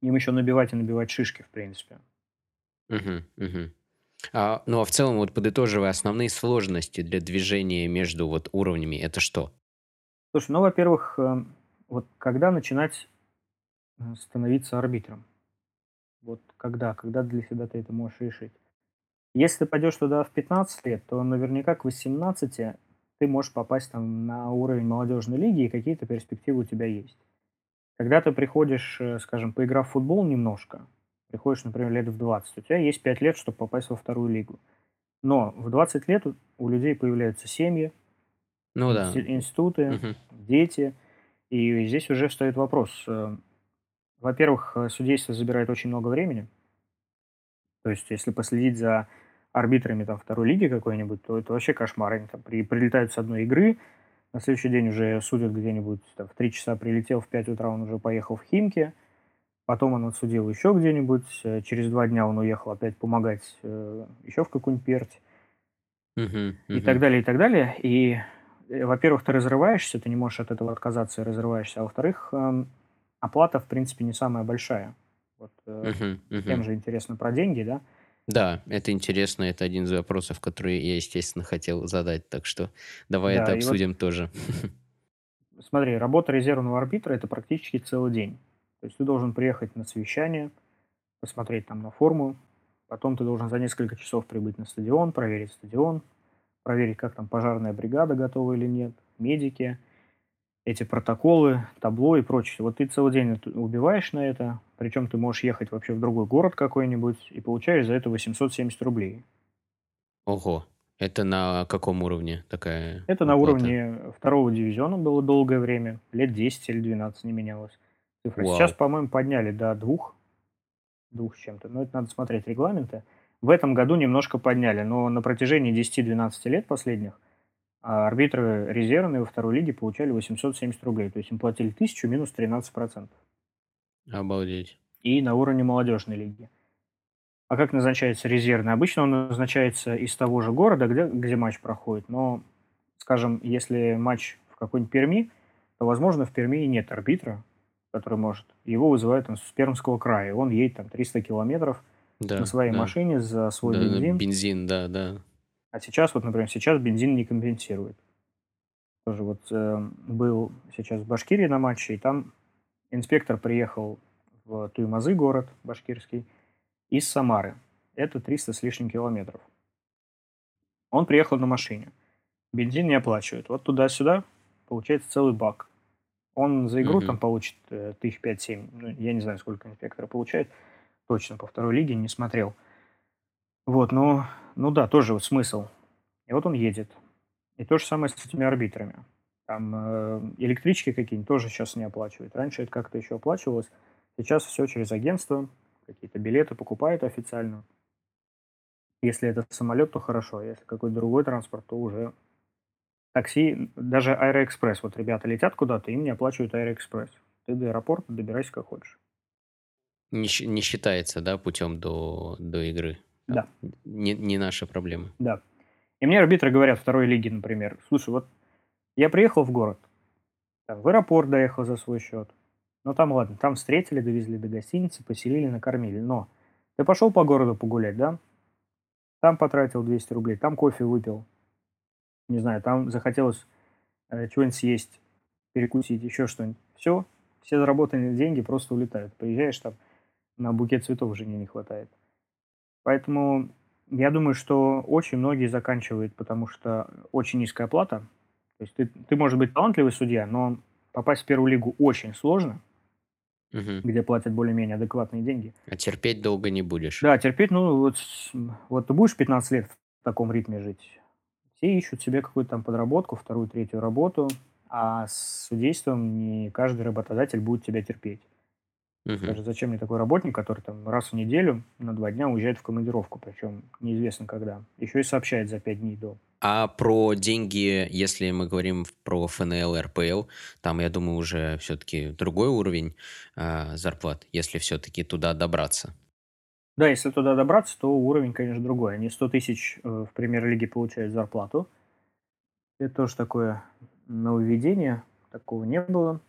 им еще набивать и набивать шишки, в принципе. Угу, угу. А, ну а в целом, вот подытоживая, основные сложности для движения между вот уровнями, это что? Слушай, ну, во-первых, э, вот когда начинать э, становиться арбитром? Вот когда? Когда для себя ты это можешь решить? Если ты пойдешь туда в 15 лет, то наверняка к 18 ты можешь попасть там на уровень молодежной лиги, и какие-то перспективы у тебя есть. Когда ты приходишь, э, скажем, поиграв в футбол немножко, приходишь, например, лет в 20, у тебя есть 5 лет, чтобы попасть во вторую лигу. Но в 20 лет у людей появляются семьи, ну да. институты, угу. дети. И здесь уже встает вопрос. Э, во-первых, э, судейство забирает очень много времени. То есть, если последить за арбитрами там, второй лиги какой-нибудь, то это вообще кошмар. Они там при, прилетают с одной игры, на следующий день уже судят где-нибудь, там, в 3 часа прилетел, в 5 утра он уже поехал в Химки, потом он отсудил еще где-нибудь, э, через два дня он уехал опять помогать э, еще в какую-нибудь перть, и так далее, и так далее. И Э, во-первых, ты разрываешься, ты не можешь от этого отказаться и разрываешься, а во-вторых, эм, оплата, в принципе, не самая большая. Вот uh-huh, uh-huh. тем же интересно про деньги, да? Да, это интересно, это один из вопросов, которые я, естественно, хотел задать, так что давай да, это обсудим вот, тоже. (laughs) Смотри, работа резервного арбитра – это практически целый день. То есть ты должен приехать на совещание, посмотреть там на форму, потом ты должен за несколько часов прибыть на стадион, проверить стадион, проверить, как там пожарная бригада готова или нет, медики, эти протоколы, табло и прочее. Вот ты целый день убиваешь на это, причем ты можешь ехать вообще в другой город какой-нибудь и получаешь за это 870 рублей. Ого, это на каком уровне такая Это на уровне второго дивизиона было долгое время, лет 10 или 12 не менялось. Цифра. Сейчас, по-моему, подняли до двух, двух с чем-то, но это надо смотреть регламенты. В этом году немножко подняли, но на протяжении 10-12 лет последних а, арбитры резервные во второй лиге получали 870 рублей. То есть им платили 1000 минус 13%. Обалдеть. И на уровне молодежной лиги. А как назначается резервный? Обычно он назначается из того же города, где, где матч проходит. Но, скажем, если матч в какой-нибудь Перми, то, возможно, в Перми и нет арбитра, который может. Его вызывают там, с Пермского края. Он едет там 300 километров – да, на своей да. машине за свой Да, бензин. бензин, да, да. А сейчас, вот, например, сейчас бензин не компенсирует. Тоже вот э, был сейчас в Башкирии на матче, и там инспектор приехал в Туймазы, город башкирский, из Самары. Это 300 с лишним километров. Он приехал на машине. Бензин не оплачивает. Вот туда-сюда получается целый бак. Он за игру Мгм. там получит э, тысяч пять-семь. Ну, я не знаю, сколько инспектор получает точно по второй лиге не смотрел. Вот, ну, ну да, тоже вот смысл. И вот он едет. И то же самое с этими арбитрами. Там э, электрички какие-нибудь тоже сейчас не оплачивают. Раньше это как-то еще оплачивалось. Сейчас все через агентство. Какие-то билеты покупают официально. Если это самолет, то хорошо. А если какой-то другой транспорт, то уже такси, даже Аэроэкспресс. Вот ребята летят куда-то, им не оплачивают Аэроэкспресс. Ты до аэропорта добирайся как хочешь. Не, не считается, да, путем до, до игры. Да, Не, не наша проблема. да. И мне арбитры говорят второй лиги, например, слушай, вот я приехал в город, там, в аэропорт доехал за свой счет, ну там ладно, там встретили, довезли до гостиницы, поселили, накормили, но ты пошел по городу погулять, да? Там потратил 200 рублей, там кофе выпил, не знаю, там захотелось э, чего-нибудь съесть, перекусить, еще что-нибудь. Все, все заработанные деньги просто улетают. Приезжаешь там, на букет цветов жене не хватает. Поэтому я думаю, что очень многие заканчивают, потому что очень низкая оплата. То есть ты, ты можешь быть талантливый судья, но попасть в первую лигу очень сложно, Мгм. где платят более-менее адекватные деньги. А терпеть долго не будешь. Да, терпеть, ну вот, вот ты будешь 15 лет в таком ритме жить. Все ищут себе какую-то там подработку, вторую, третью работу, а с судейством не каждый работодатель будет тебя терпеть. Мгм. Скажет, зачем мне такой работник, который там раз в неделю на два дня уезжает в командировку, причем неизвестно когда. Еще и сообщает за пять дней до. А про деньги, если мы говорим про ФНЛ, РПЛ, там, я думаю, уже все-таки другой уровень а, зарплат, если все-таки туда добраться. Да, если туда добраться, то уровень, конечно, другой. Они 100 тысяч э, в премьер-лиге получают зарплату. Это тоже такое нововведение, такого не было.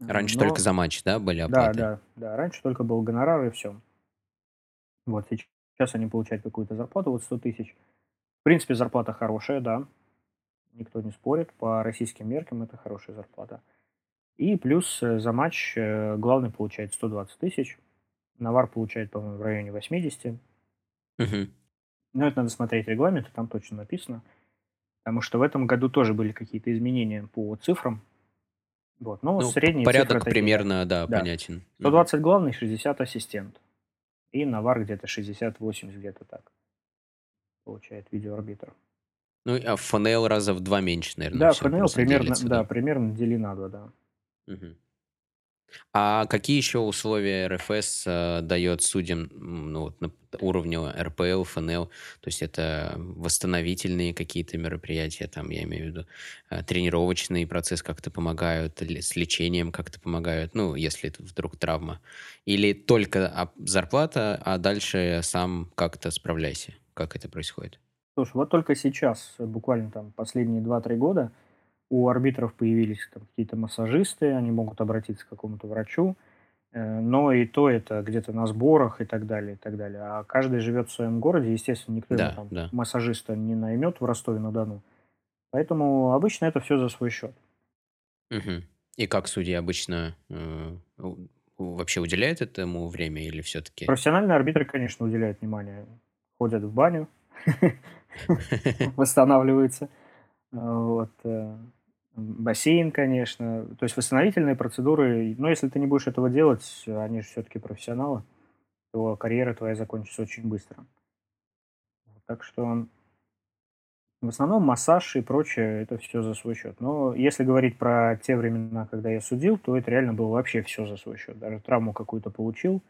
Раньше Но- только за матч, да, были Да, оплаты? да, да. Раньше только был гонорар и все. Вот сейчас сейчас они получают какую-то зарплату, вот 100 тысяч. В принципе, зарплата хорошая, да. Никто не спорит. По российским меркам это хорошая зарплата. И плюс э, за матч э, главный получает 120 тысяч. Навар получает, по-моему, в районе 80. Мгм. Но это надо смотреть регламент, там точно написано. Потому что в этом году тоже были какие-то изменения по цифрам. Вот. Но Ну, средние порядок цифры такие, да. примерно, да, Да. понятен. Мгм. 120 главный, 60 ассистент. И Навар где-то 60-80, где-то так. Получает видеоарбитр. Ну, а ФНЛ раза в два меньше, наверное, да, ФНЛ примерно, делится, да, примерно дели на два, да. Мгм. А какие еще условия РФС э, дает судьям ну, вот, на уровне РПЛ, ФНЛ? То есть это восстановительные какие-то мероприятия, там, я имею в виду, э, тренировочный процесс как-то помогают, или с лечением как-то помогают, ну, если вдруг травма. Или только зарплата, а дальше сам как-то справляйся. Как это происходит? Слушай, вот только сейчас, буквально там последние 2-3 года, у арбитров появились там какие-то массажисты, они могут обратиться к какому-то врачу, э, но и то это где-то на сборах и так далее, и так далее. А каждый живет в своем городе, естественно, никто Да, там да. массажиста не наймет в Ростове-на-Дону. Поэтому обычно это все за свой счет. Мгм. И как судьи обычно э, вообще уделяют этому время или все-таки... Профессиональные арбитры, конечно, уделяют внимание. Ходят в баню, (laughs) (laughs) восстанавливаются. Вот. э, Бассейн, конечно. То есть восстановительные процедуры. Но если ты не будешь этого делать, они же все-таки профессионалы, то карьера твоя закончится очень быстро. Так что в основном массаж и прочее, это все за свой счет. Но если говорить про те времена, когда я судил, то это реально было вообще все за свой счет. Даже травму какую-то получил,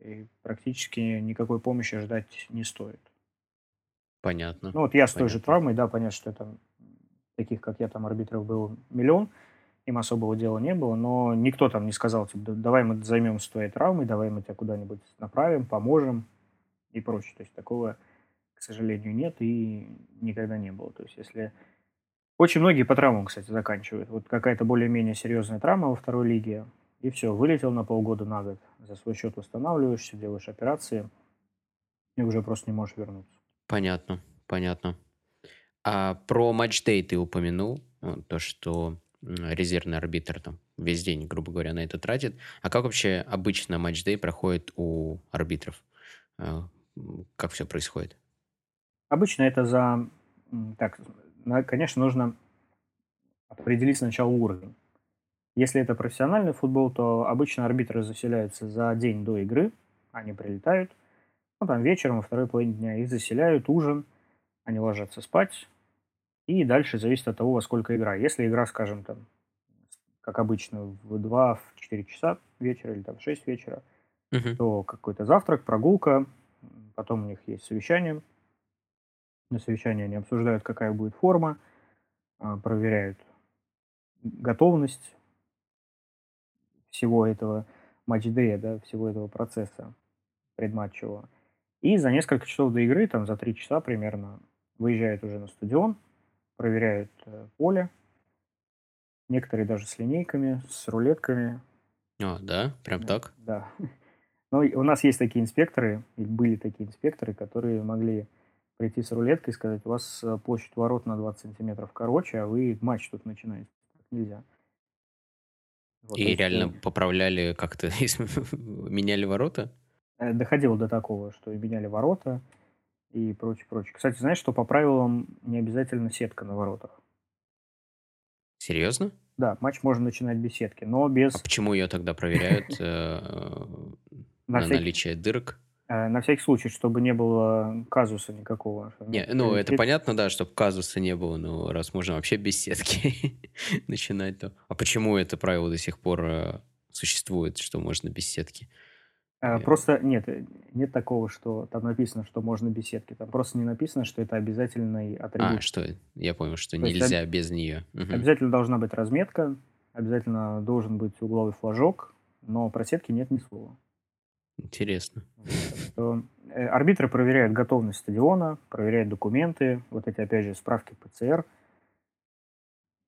и практически никакой помощи ждать не стоит. Понятно. Ну вот я с той же травмой, да, понятно, что там таких, как я, там арбитров было миллион, им особого дела не было, но никто там не сказал, типа, «Да давай мы займемся твоей травмой, давай мы тебя куда-нибудь направим, поможем и прочее. То есть такого, к сожалению, нет и никогда не было. То есть если... Очень многие по травмам, кстати, заканчивают. Вот какая-то более-менее серьезная травма во второй лиге, и все, вылетел на полгода, на год. За свой счет восстанавливаешься, делаешь операции, и уже просто не можешь вернуться. Понятно, понятно. А про матчдей ты упомянул, э, то, что резервный арбитр там весь день, грубо говоря, на это тратит. А как вообще обычно матчдей проходит у арбитров? Э, Как все происходит? Обычно это за... Так, конечно, нужно определить сначала уровень. Если это профессиональный футбол, то обычно арбитры заселяются за день до игры. Они прилетают, ну, там вечером, во второй половине дня их заселяют, ужин, они ложатся спать. И дальше зависит от того, во сколько игра. Если игра, скажем, там, как обычно, в 2-4 часа вечера или там в 6 вечера, Мгм. то какой-то завтрак, прогулка, потом у них есть совещание. На совещании они обсуждают, какая будет форма, а, проверяют готовность всего этого матчдея, да, всего этого процесса предматчевого. И за несколько часов до игры, там за три часа примерно, выезжают уже на стадион, проверяют э, поле. Некоторые даже с линейками, с рулетками. А, да? Прям так? Да. (laughs) Но у нас есть такие инспекторы, и были такие инспекторы, которые могли прийти с рулеткой и сказать, у вас э, площадь ворот на 20 сантиметров короче, а вы матч тут начинаете. Так нельзя. Вот, и реально что... поправляли как-то, (laughs) меняли ворота? Э, доходило до такого, что и меняли ворота и прочее, прочее. Кстати, знаешь, что по правилам не обязательно сетка на воротах? Серьезно? Да, матч можно начинать без сетки, но без... А почему ее тогда проверяют э, на наличие дырок? Э, на всякий случай, чтобы не было казуса никакого. Не, ну, это понятно, да, чтобы казуса не было, но раз можно вообще без сетки (laughs) начинать, то... А почему это правило до сих пор существует, что можно без сетки? А, просто нет, э, нет такого, что там написано, что можно беседки. Там просто не написано, что это обязательный атрибут. А, что я понял, что То нельзя есть, без нее. Угу. Обязательно должна быть разметка, обязательно должен быть угловой флажок, но про сетки нет ни слова. Интересно. Что, э, арбитры проверяют готовность стадиона, проверяют документы, вот эти, опять же, справки ПЦР,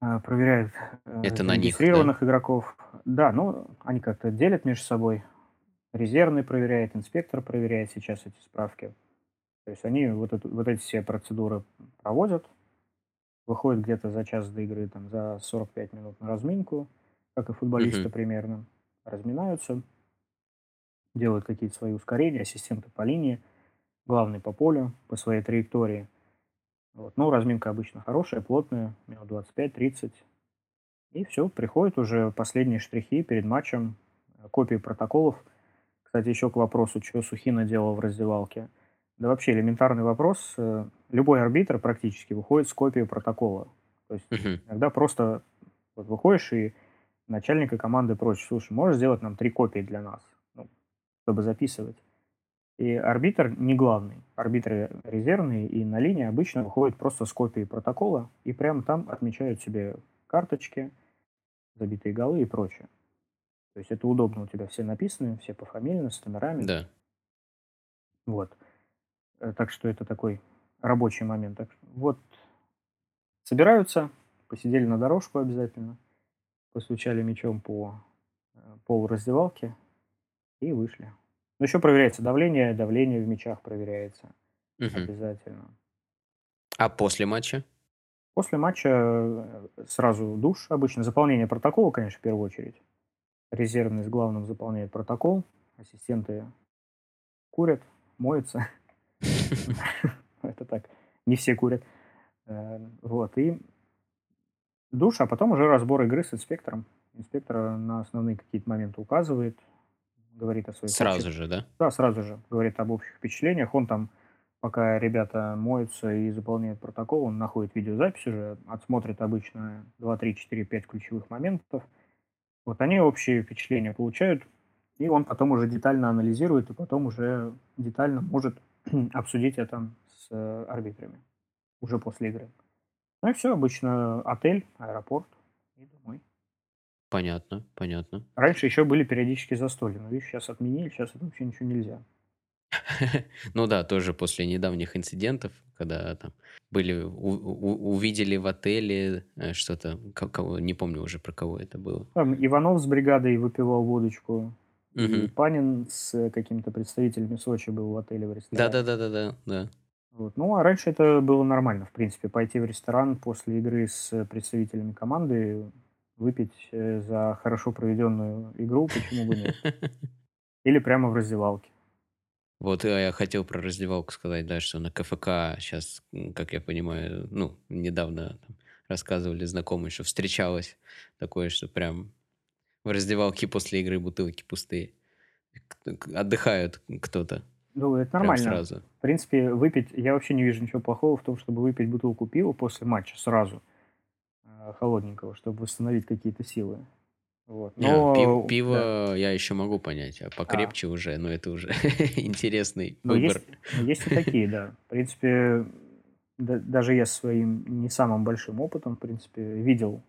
э, проверяют э, это на них, да? игроков. Да, ну, они как-то делят между собой резервный проверяет, инспектор проверяет сейчас эти справки. То есть они вот, эту, вот эти все процедуры проводят, выходят где-то за час до игры, там, за 45 минут на разминку, как и футболисты mm-hmm. примерно, разминаются, делают какие-то свои ускорения, ассистенты по линии, главный по полю, по своей траектории. Вот. Ну, разминка обычно хорошая, плотная, минут 25-30. И все, приходят уже последние штрихи перед матчем, копии протоколов – кстати, еще к вопросу, что Сухина делал в раздевалке. Да вообще элементарный вопрос. Э, любой арбитр практически выходит с копией протокола. То есть uh-huh. иногда просто вот выходишь и начальника команды просишь, слушай, можешь сделать нам три копии для нас, ну, чтобы записывать. И арбитр не главный. Арбитры резервные и на линии обычно выходят просто с копией протокола и прямо там отмечают себе карточки, забитые голы и прочее. То есть это удобно, у тебя все написаны, все пофамильно, с номерами. Да. Вот. Э, так что это такой рабочий момент. Так, вот собираются, посидели на дорожку обязательно, постучали мячом по э, полу раздевалки и вышли. Ну, еще проверяется давление, давление в мячах проверяется угу. обязательно. А после матча? После матча э, сразу душ обычно, заполнение протокола, конечно, в первую очередь резервный с главным заполняет протокол, ассистенты курят, моются. (laughs) Это так, не все курят. Э, вот, и душ, а потом уже разбор игры с инспектором. Инспектор на основные какие-то моменты указывает, говорит о своих... Сразу же, да? Да, сразу же. Говорит об общих впечатлениях. Он там, пока ребята моются и заполняют протокол, он находит видеозапись уже, отсмотрит обычно 2, 3, 4, 5 ключевых моментов – вот они общие впечатления получают, и он потом уже детально анализирует, и потом уже детально может (clears throat) обсудить это с э, арбитрами уже после игры. Ну и все, обычно отель, аэропорт и домой. Понятно, понятно. Раньше еще были периодически застолья, но видишь, сейчас отменили, сейчас это вообще ничего нельзя. (laughs) Ну да, тоже после недавних инцидентов, когда там были, увидели в отеле э, что-то, кого, не помню уже про кого это было. Там Иванов с бригадой выпивал водочку, и Панин с каким-то представителями Сочи был в отеле в ресторане. Да-да-да-да-да. да. Вот. Ну, а раньше это было нормально, в принципе, пойти в ресторан после игры с представителями команды, выпить э, за хорошо проведенную игру, почему бы нет. (laughs) Или прямо в раздевалке. Вот я хотел про раздевалку сказать, да, что на КФК сейчас, как я понимаю, ну, недавно там рассказывали знакомые, что встречалось такое, что прям в раздевалке после игры бутылки пустые. Отдыхают кто-то. Ну, это нормально. сразу. В принципе, выпить, я вообще не вижу ничего плохого в том, чтобы выпить бутылку пива после матча сразу, э, холодненького, чтобы восстановить какие-то силы. Вот. Но... пиво, пиво да. я еще могу понять, а покрепче а. уже, но это уже (laughs) интересный но выбор. Есть, есть и такие, да. В принципе, да, даже я своим не самым большим опытом, в принципе, видел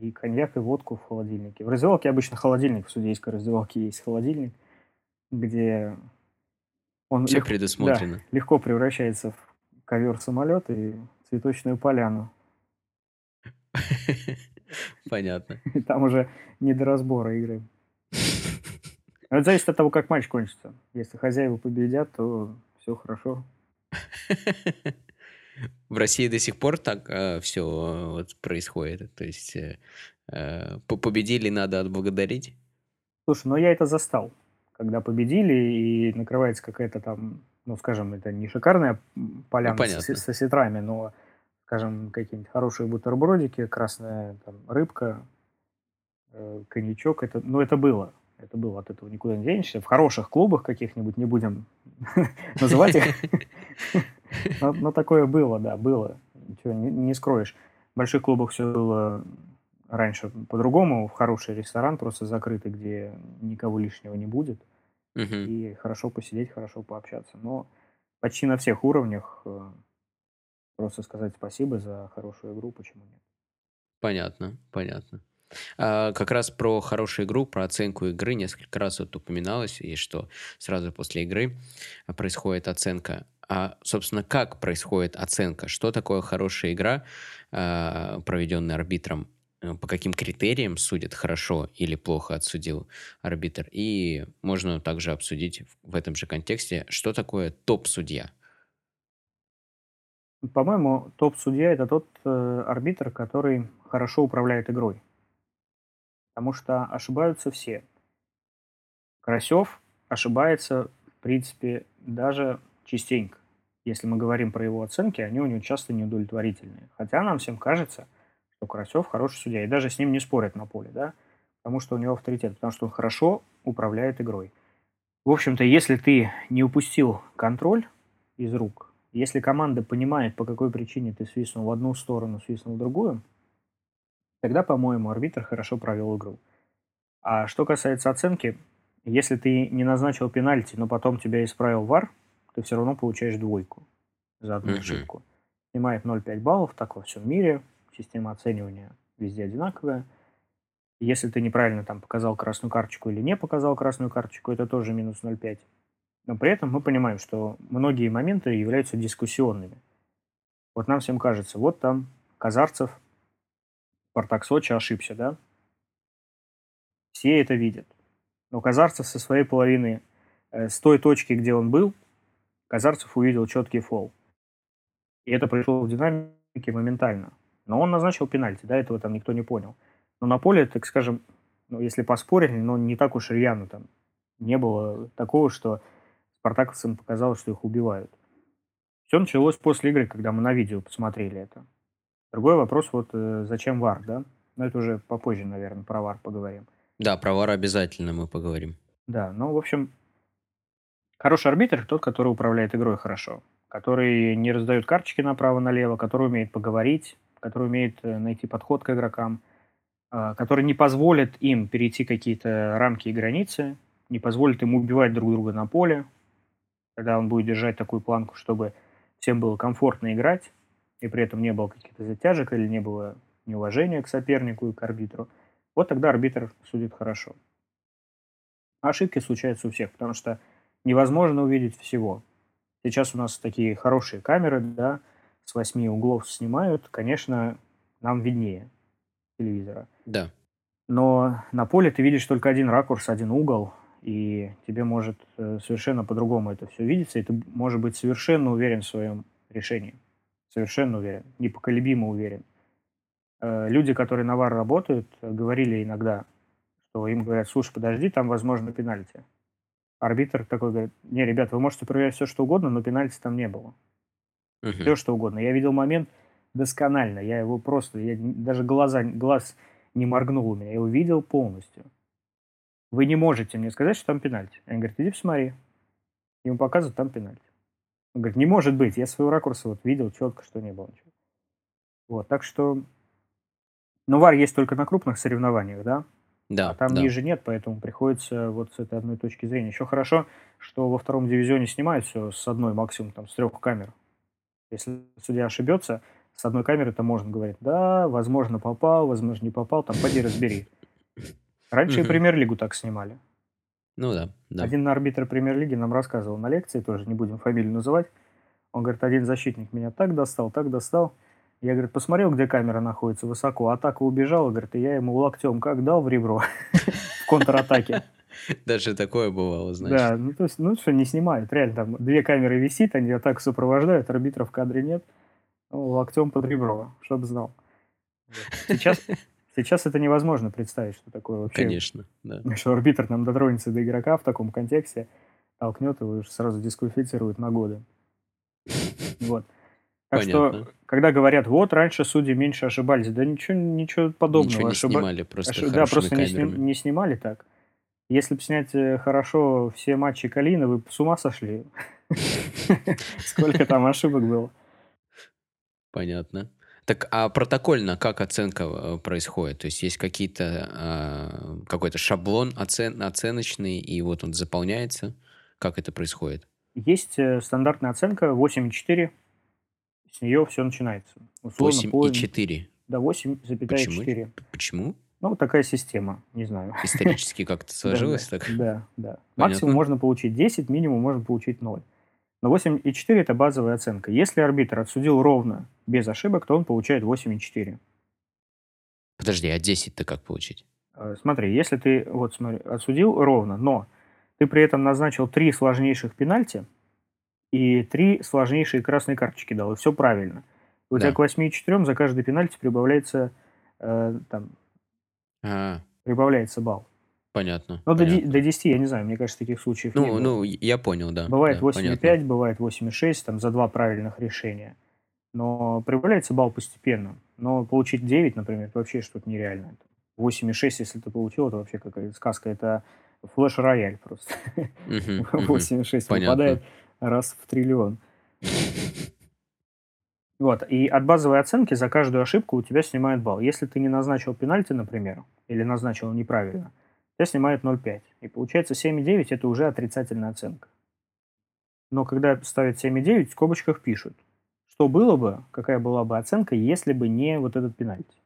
и коньяк, и водку в холодильнике. В раздевалке обычно холодильник, в судейской раздевалке есть холодильник, где Он Все легко, да, предусмотрено. легко превращается в ковер-самолет и цветочную поляну. (laughs) Понятно. (laughs) Там уже не до разбора игры. (laughs) Это зависит от того, как матч кончится. Если хозяева победят, то все хорошо. (laughs) В России до сих пор так все вот происходит. То есть э, э, по- победили, надо отблагодарить. Слушай, ну я это застал. Когда победили, и накрывается какая-то там, ну, скажем, это не шикарная Ну, поляна с, понятно. с осетрами, но, скажем, какие-нибудь хорошие бутербродики, красная там рыбка, э, коньячок. Это, ну, это было. Это было, от этого никуда не денешься. В хороших клубах каких-нибудь, не будем (laughs) называть (laughs) их. Но, такое было, да, было. Ничего не, скроешь. В больших клубах все было раньше по-другому. В хороший ресторан просто закрытый, где никого лишнего не будет. И хорошо посидеть, хорошо пообщаться. Но почти на всех уровнях э, просто сказать спасибо за хорошую игру, почему нет. Понятно, понятно. А, как раз про хорошую игру, про оценку игры несколько раз вот упоминалось, и что сразу после игры происходит оценка. А, собственно, как происходит оценка? Что такое хорошая игра, а, проведенная арбитром? Э, По каким критериям судят, хорошо или плохо отсудил арбитр? И можно также обсудить в этом же контексте, что такое топ-судья. По-моему, топ-судья – это тот э, арбитр, который хорошо управляет игрой. Потому что ошибаются все. Карасев ошибается, в принципе, даже частенько. Если мы говорим про его оценки, они у него часто неудовлетворительные. Хотя нам всем кажется, что Карасев хороший судья. И даже с ним не спорят на поле, да? Потому что у него авторитет, потому что он хорошо управляет игрой. В общем-то, если ты не упустил контроль из рук, если команда понимает, по какой причине ты свистнул в одну сторону, свистнул в другую, тогда, по-моему, арбитр хорошо провел игру. А что касается оценки, если ты не назначил пенальти, но потом тебя исправил ВАР, ты все равно получаешь двойку за одну Мгм. ошибку. Снимает 0,5 баллов, так во всем мире. Система оценивания везде одинаковая. Если ты неправильно там показал красную карточку или не показал красную карточку, это тоже минус 0,5. Но при этом мы понимаем, что многие моменты являются дискуссионными. Вот нам всем кажется, вот там Казарцев, Спартак Сочи ошибся, да? Все это видят. Но Казарцев со своей половины, э, с той точки, где он был, Казарцев увидел четкий фол. И это пришло в динамике моментально. Но он назначил пенальти, да, этого там никто не понял. Но на поле, так скажем, ну, если поспорили, но не так уж рьяно там. Не было такого, что спартаковцам показалось, что их убивают. Все началось после игры, когда мы на видео посмотрели это. Другой вопрос, вот э, зачем ВАР, да? Но это уже попозже, наверное, про ВАР поговорим. Да, про ВАР обязательно мы поговорим. Да, ну, в общем, хороший арбитр – тот, который управляет игрой хорошо, который не раздает карточки направо-налево, который умеет поговорить, который умеет э, найти подход к игрокам, а, который не позволит им перейти какие-то рамки и границы, не позволит им убивать друг друга на поле, когда он будет держать такую планку, чтобы всем было комфортно играть, и при этом не было каких-то затяжек или не было неуважения к сопернику и к арбитру, вот тогда арбитр судит хорошо. Ошибки случаются у всех, потому что невозможно увидеть всего. Сейчас у нас такие хорошие камеры, да, с восьми углов снимают, конечно, нам виднее телевизора. Да. Но на поле ты видишь только один ракурс, один угол, и тебе может э, совершенно по-другому это все видеться, и ты можешь быть совершенно уверен в своем решении. Совершенно уверен, непоколебимо уверен. Э, Люди, которые на ВАР работают, э, говорили иногда, что им говорят, слушай, подожди, там возможно пенальти. Арбитр такой говорит, не, ребят, вы можете проверять все, что угодно, но пенальти там не было. Мгм. Все, что угодно. Я видел момент досконально, я его просто, я даже глаза, глаз не моргнул у меня, я его видел полностью. Вы не можете мне сказать, что там пенальти. Они говорят, иди посмотри. Ему показывают, там пенальти. Он говорит, не может быть, я своего ракурса вот видел четко, что не было ничего. Вот, так что... Но ВАР есть только на крупных соревнованиях, да? Да, А там да. ниже нет, поэтому приходится вот с этой одной точки зрения. Еще хорошо, что во втором дивизионе снимают все с одной, максимум там с трех камер. Если судья ошибется, с одной камеры то можно говорить, да, возможно попал, возможно не попал, там поди разбери. Раньше и Мгм. премьер-лигу так снимали. Ну да, да. Один арбитр премьер-лиги нам рассказывал на лекции, тоже не будем фамилию называть. Он говорит, один защитник меня так достал, так достал. Я, говорит, посмотрел, где камера находится высоко, атака убежала, говорит, и я ему локтем как дал в ребро (laughs) в контратаке. Даже такое бывало, значит. Да, ну то есть, ну что, не снимают, реально, там две камеры висит, они атаку сопровождают, арбитра в кадре нет, ну, локтем под ребро, чтобы знал. Сейчас, сейчас это невозможно представить, что такое вообще. Конечно, да. Что арбитр нам дотронется до игрока в таком контексте, толкнет его и сразу дисквалифицирует на годы. (laughs) Вот. Так Понятно. что, когда говорят, вот, раньше судьи меньше ошибались, да ничего, ничего подобного. Ничего не Ошиба- снимали, просто Ошиб- Да, просто не, камерами. не снимали так. Если бы снять э, хорошо все матчи Калина, вы бы с ума сошли. (laughs) Сколько там ошибок было. Понятно. Так, а протокольно как оценка э, происходит? То есть есть какие-то а, какой-то шаблон оцен- оценочный, и вот он заполняется? Как это происходит? Есть э, стандартная оценка 8,4. С нее все начинается. Условно, 8 по- и 4. Да, 8,4. Почему? Ну, вот такая система, не знаю. Исторически как-то (laughs) сложилось так? Да, да. Максимум можно получить 10, минимум можно получить 0. Но 8,4 это базовая оценка. Если арбитр отсудил ровно, без ошибок, то он получает 8,4. Подожди, а 10-то как получить? Э, Смотри, если ты вот смотри, отсудил ровно, но ты при этом назначил три сложнейших пенальти и три сложнейшие красные карточки дал, и все правильно. У Да. тебя к 8,4 за каждый пенальти прибавляется, э, там, А, прибавляется балл. Понятно. Ну, до, понятно. до 10, я не знаю, мне кажется, таких случаев не Ну, было. ну, я понял, да. Бывает да, 8,5, понятно. бывает 8,6, там, за два правильных решения. Но прибавляется балл постепенно. Но получить 9, например, это вообще что-то нереальное. 8,6, если ты получил, это вообще какая-то сказка. Это флеш-рояль просто. Мгм, (laughs) мгм. 8,6 Понятно. выпадает раз в триллион. (laughs) Вот, и от базовой оценки за каждую ошибку у тебя снимают балл. Если ты не назначил пенальти, например, или назначил неправильно, тебя снимают 0,5. И получается 7,9 это уже отрицательная оценка. Но когда ставят 7,9, в скобочках пишут, что было бы, какая была бы оценка, если бы не вот этот пенальти.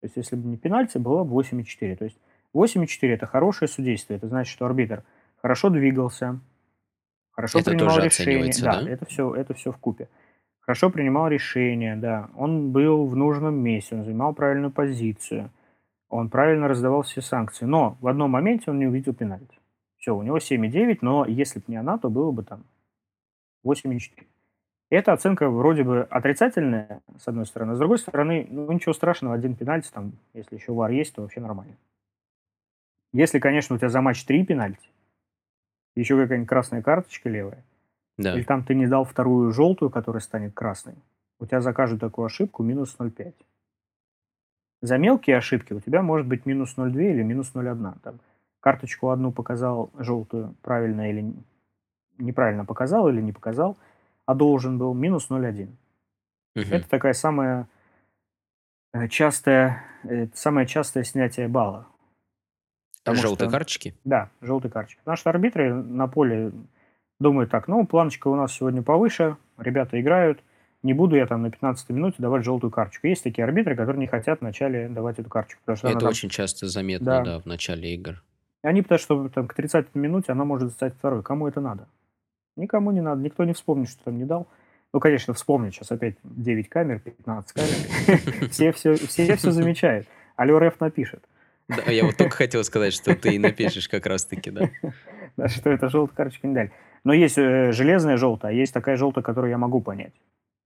То есть, если бы не пенальти, было бы 8,4. То есть, 8,4 это хорошее судейство. Это значит, что арбитр хорошо двигался, хорошо Это принимал решения. да, да? это все, это все в купе. Хорошо принимал решения, да. Он был в нужном месте, он занимал правильную позицию, он правильно раздавал все санкции. Но в одном моменте он не увидел пенальти. Все, у него 7,9, но если бы не она, то было бы там 8,4. Эта оценка вроде бы отрицательная, с одной стороны. С другой стороны, ну ничего страшного, один пенальти, там, если еще вар есть, то вообще нормально. Если, конечно, у тебя за матч три пенальти, еще какая-нибудь красная карточка левая, Да. или там ты не дал вторую желтую, которая станет красной, у тебя за каждую такую ошибку минус 0,5. За мелкие ошибки у тебя может быть минус 0,2 или минус 0,1. Там карточку одну показал желтую правильно или неправильно показал или не показал, а должен был минус 0,1. Мгм. Это такая самая э, частая, э, самое частое снятие балла. потому Желтые что- карточки? Да, желтый карточка. Потому что арбитры на поле думают так, ну, планочка у нас сегодня повыше, ребята играют, не буду я там на 15 минуте давать желтую карточку. Есть такие арбитры, которые не хотят вначале давать эту карточку. Потому что Это там- очень часто заметно, Да. да, в начале игр. Они потому что там, к 30 минуте она может стать второй. Кому это надо? Никому не надо, никто не вспомнит, что там не дал. Ну, конечно, вспомнит сейчас опять 9 камер, 15 камер. (laughs) Все все, все, все замечают. Алло, Реф напишет. Да, я вот только хотел сказать, что ты и напишешь как раз-таки, да. (laughs) Да, что это желтая карточка не дали. Но есть э, железная желтая, а есть такая желтая, которую я могу понять.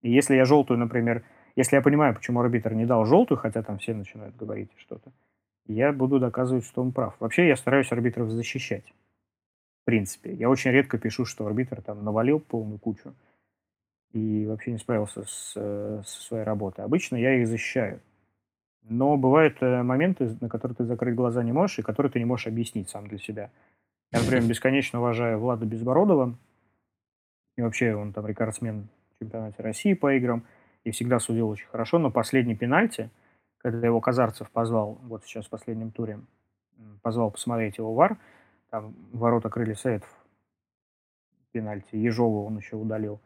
И если я желтую, например, если я понимаю, почему арбитр не дал желтую, хотя там все начинают говорить что-то, я буду доказывать, что он прав. Вообще я стараюсь арбитров защищать. В принципе. Я очень редко пишу, что арбитр там навалил полную кучу и вообще не справился с, э, со своей работой. Обычно я их защищаю. Но бывают э, моменты, на которые ты закрыть глаза не можешь, и которые ты не можешь объяснить сам для себя. Я, например, (laughs) бесконечно уважаю Влада Безбородова. И вообще он там рекордсмен чемпионате России по играм. И всегда судил очень хорошо. Но последний пенальти, когда его Казарцев позвал, вот сейчас в последнем туре, позвал посмотреть его вар, там ворота крылья Советов пенальти, Ежову он еще удалил.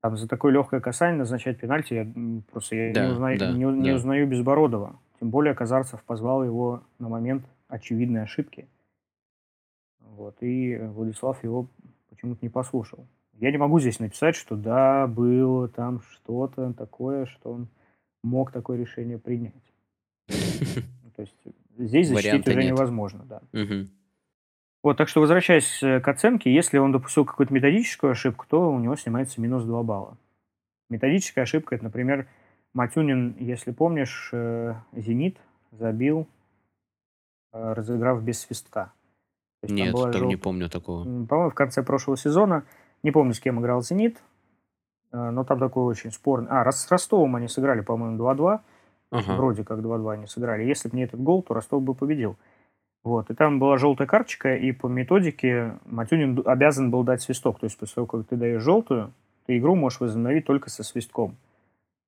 Там за такое легкое касание назначать пенальти, я просто я Да, не, узнаю, да, не, не да. узнаю Безбородова. Тем более Казарцев позвал его на момент очевидной ошибки. Вот, и Владислав его почему-то не послушал. Я не могу здесь написать, что да, было там что-то такое, что он мог такое решение принять. (laughs) Ну, то есть здесь защитить уже невозможно, да. Вот, так что возвращаясь э, к оценке, если он допустил какую-то методическую ошибку, то у него снимается минус 2 балла. Методическая ошибка, это, например, Матюнин, если помнишь, э, «Зенит» забил, э, разыграв без свистка. Нет, так жел... не помню такого. По-моему, в конце прошлого сезона, не помню, с кем играл «Зенит», но там такой очень спорный... А, с Ростовом они сыграли, по-моему, 2-2. Ага. Вроде как 2-2 они сыграли. Если бы не этот гол, то Ростов бы победил. Вот. И там была желтая карточка, и по методике Матюнин обязан был дать свисток. То есть после того, как ты даешь желтую, ты игру можешь возобновить только со свистком.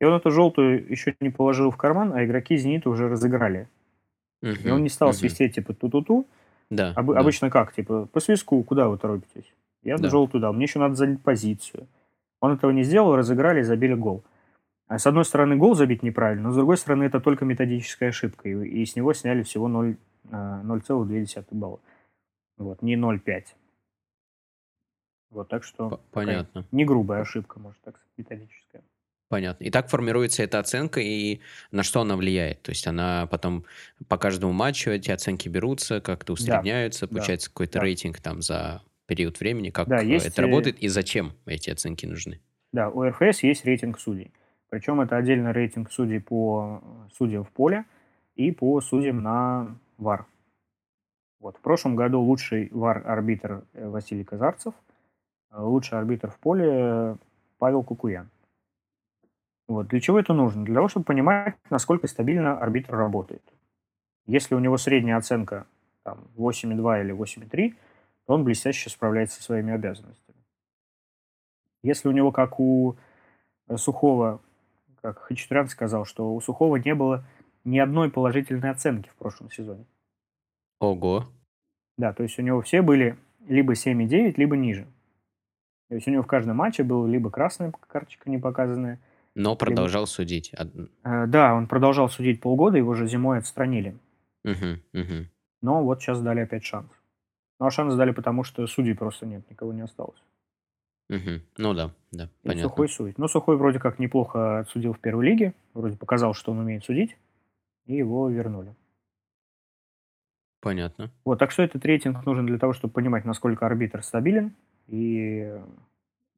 И он эту желтую еще не положил в карман, а игроки «Зенита» уже разыграли. Угу, и он не стал угу. свистеть типа ту-ту-ту. Да, Об, да. Обычно как? Типа по свистку, куда вы торопитесь? Я да. желтую дал, мне еще надо занять позицию. Он этого не сделал, разыграли и забили гол. А с одной стороны, гол забить неправильно, но с другой стороны, это только методическая ошибка. И, и с него сняли всего 0 0,2 балла. Вот, не 0,5. Вот, так что Понятно. не грубая ошибка, может так сказать, методическая. Понятно. И так формируется эта оценка, и на что она влияет? То есть она потом по каждому матчу эти оценки берутся, как-то усредняются, да, получается да, какой-то да. рейтинг там за период времени, как да, есть, это работает и зачем эти оценки нужны? Да, у РФС есть рейтинг судей. Причем это отдельно рейтинг судей по судьям в поле и по судьям на ВАР. Вот. В прошлом году лучший ВАР-арбитр э, Василий Казарцев, э, лучший арбитр в поле э, Павел Кукуян. Вот. Для чего это нужно? Для того, чтобы понимать, насколько стабильно арбитр работает. Если у него средняя оценка там, 8,2 или 8,3, то он блестяще справляется со своими обязанностями. Если у него, как у Сухого, как Хачатурян сказал, что у Сухого не было ни одной положительной оценки в прошлом сезоне. Ого. Да, то есть у него все были либо 7,9, либо ниже. То есть у него в каждом матче была либо красная карточка не показанная. Но продолжал либо... судить. Э, да, он продолжал судить полгода, его же зимой отстранили. Угу, угу. Но вот сейчас дали опять шанс. Ну а шанс дали потому, что судей просто нет, никого не осталось. Угу. Ну да, да, И понятно. Сухой судит. Ну, Сухой вроде как неплохо отсудил в первой лиге, вроде показал, что он умеет судить и его вернули. Понятно. Вот, так что этот рейтинг нужен для того, чтобы понимать, насколько арбитр стабилен. И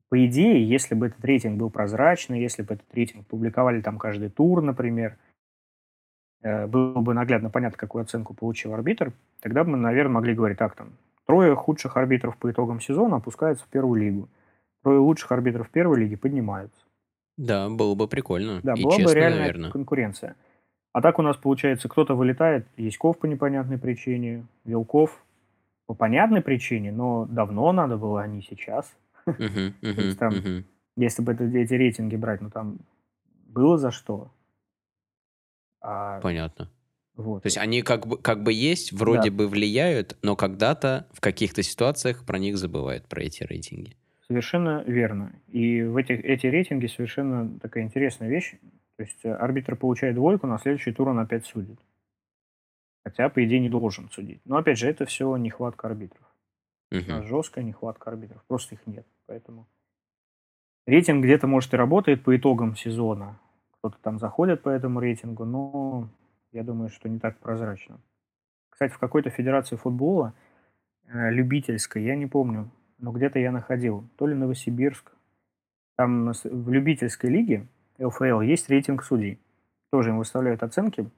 по идее, если бы этот рейтинг был прозрачный, если бы этот рейтинг публиковали там каждый тур, например, э, было бы наглядно понятно, какую оценку получил арбитр, тогда бы мы, наверное, могли говорить так, там, трое худших арбитров по итогам сезона опускаются в первую лигу, трое лучших арбитров первой лиге поднимаются. Да, было бы прикольно. Да, И была честно, бы реальная наверное. конкуренция. А так у нас получается, кто-то вылетает, Яськов по непонятной причине, Вилков по понятной причине, но давно надо было, а не сейчас. Мгм, (laughs) там, если бы это- эти рейтинги брать, ну там было за что. А, Понятно. Вот. То есть они как бы, как бы есть, вроде Да, бы влияют, но когда-то в каких-то ситуациях про них забывают, про эти рейтинги. совершенно верно. И в этих, эти рейтинги совершенно такая интересная вещь. То есть э, арбитр получает двойку, на следующий тур он опять судит. Хотя, по идее, не должен судить. Но, опять же, это все нехватка арбитров. У нас Мгм. жесткая нехватка арбитров. Просто их нет. Поэтому рейтинг где-то, может, и работает по итогам сезона. Кто-то там заходит по этому рейтингу, но я думаю, что не так прозрачно. Кстати, в какой-то федерации футбола, э, любительской, я не помню, но где-то я находил, то ли Новосибирск, там в любительской лиге ЛФЛ есть рейтинг судей. Тоже им выставляют оценки.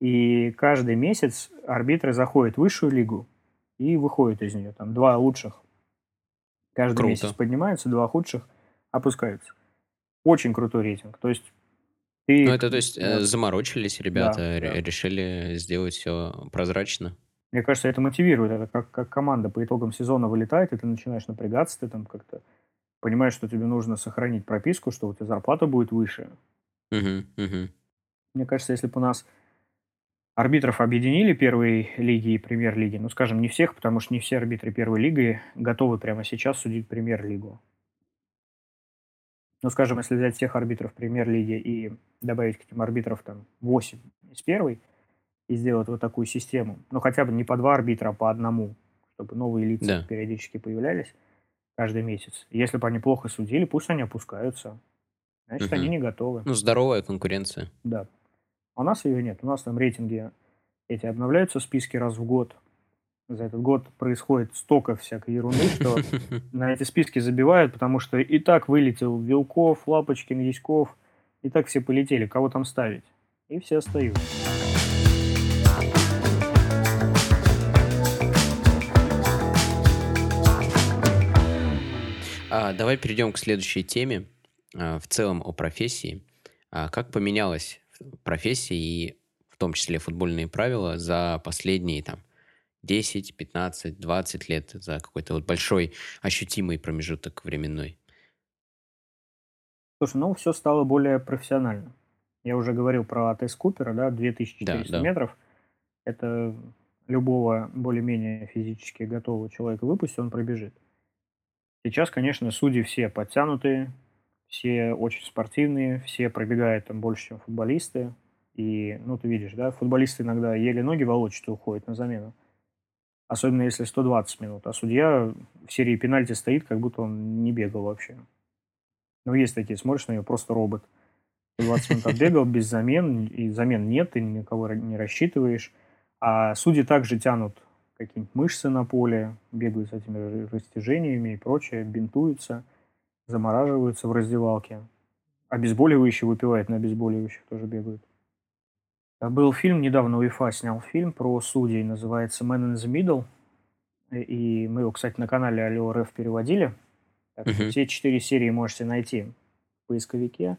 И каждый месяц арбитры заходят в высшую лигу и выходят из нее. Там два лучших каждый Круто. месяц поднимаются, два худших опускаются. Очень крутой рейтинг. То есть ты... Ну, это, то есть, э, заморочились ребята, да, да. решили сделать все прозрачно. Мне кажется, это мотивирует. Это как, как команда по итогам сезона вылетает, и ты начинаешь напрягаться, ты там как-то понимаешь, что тебе нужно сохранить прописку, что у тебя зарплата будет выше. Мгм, мгм. Мне кажется, если бы у нас арбитров объединили первой лиги и премьер-лиги, ну, скажем, не всех, потому что не все арбитры первой лиги готовы прямо сейчас судить премьер-лигу. Ну, скажем, если взять всех арбитров премьер-лиги и добавить к этим арбитров там 8 из первой и сделать вот такую систему, ну, хотя бы не по два арбитра, а по одному, чтобы новые лица Да. периодически появлялись каждый месяц. Если бы они плохо судили, пусть они опускаются. Значит, они Мгм. не готовы. Ну, здоровая конкуренция. Да. А у нас ее нет. У нас там рейтинги эти обновляются, списки раз в год. За этот год происходит столько всякой ерунды, что (laughs) на эти списки забивают, потому что и так вылетел Вилков, Лапочкин, Яськов, и так все полетели, кого там ставить. И все остаются. А, давай перейдем к следующей теме. А, в целом о профессии. А, как поменялась профессия и в том числе футбольные правила за последние там 10, 15, 20 лет, за какой-то вот большой ощутимый промежуток временной? Слушай, ну все стало более профессионально. Я уже говорил про АТС Купера, да, 2400 Да, да. метров. Это любого более-менее физически готового человека выпусти, он пробежит. Сейчас, конечно, судьи все подтянутые, все очень спортивные, все пробегают там больше, чем футболисты. И, ну, ты видишь, да, футболисты иногда еле ноги волочат и уходят на замену. Особенно если 120 минут. А судья в серии пенальти стоит, как будто он не бегал вообще. Ну, есть такие, смотришь на него, просто робот. 20 минут отбегал без замен, и замен нет, ты никого не рассчитываешь. А судьи также тянут какие-нибудь мышцы на поле, бегают с этими растяжениями и прочее, бинтуются, замораживаются в раздевалке. Обезболивающие выпивают, на обезболивающих тоже бегают. Был фильм, недавно УЕФА снял фильм про судей, называется «Man in the Middle». И- И мы его, кстати, на канале Алло РФ переводили. Так что Мгм. все четыре серии можете найти в поисковике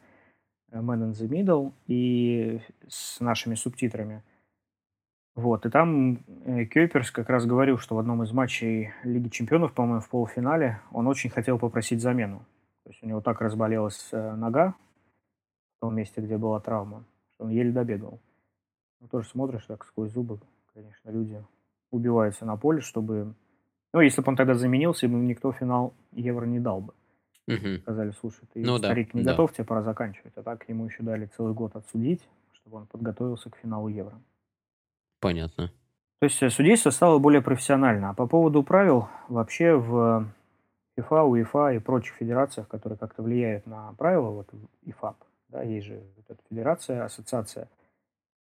э, Man in the Middle и с нашими субтитрами. Вот, и там э, Кёперс как раз говорил, что в одном из матчей Лиги Чемпионов, по-моему, в полуфинале, он очень хотел попросить замену. То есть у него так разболелась э, нога в том месте, где была травма, что он еле добегал. Ну, тоже смотришь так сквозь зубы, конечно, люди убиваются на поле, чтобы... Ну, если бы он тогда заменился, ему никто финал Евро не дал бы. Мгм. Сказали, слушай, ты, Ну да, старик, не да. готов, тебе пора заканчивать. А так ему еще дали целый год отсудить, чтобы он подготовился к финалу Евро. Понятно. То есть э, судейство стало более профессионально. А по поводу правил, вообще в FIFA, УЕФА и прочих федерациях, которые как-то влияют на правила, вот ИФАП, да, есть же вот эта федерация, ассоциация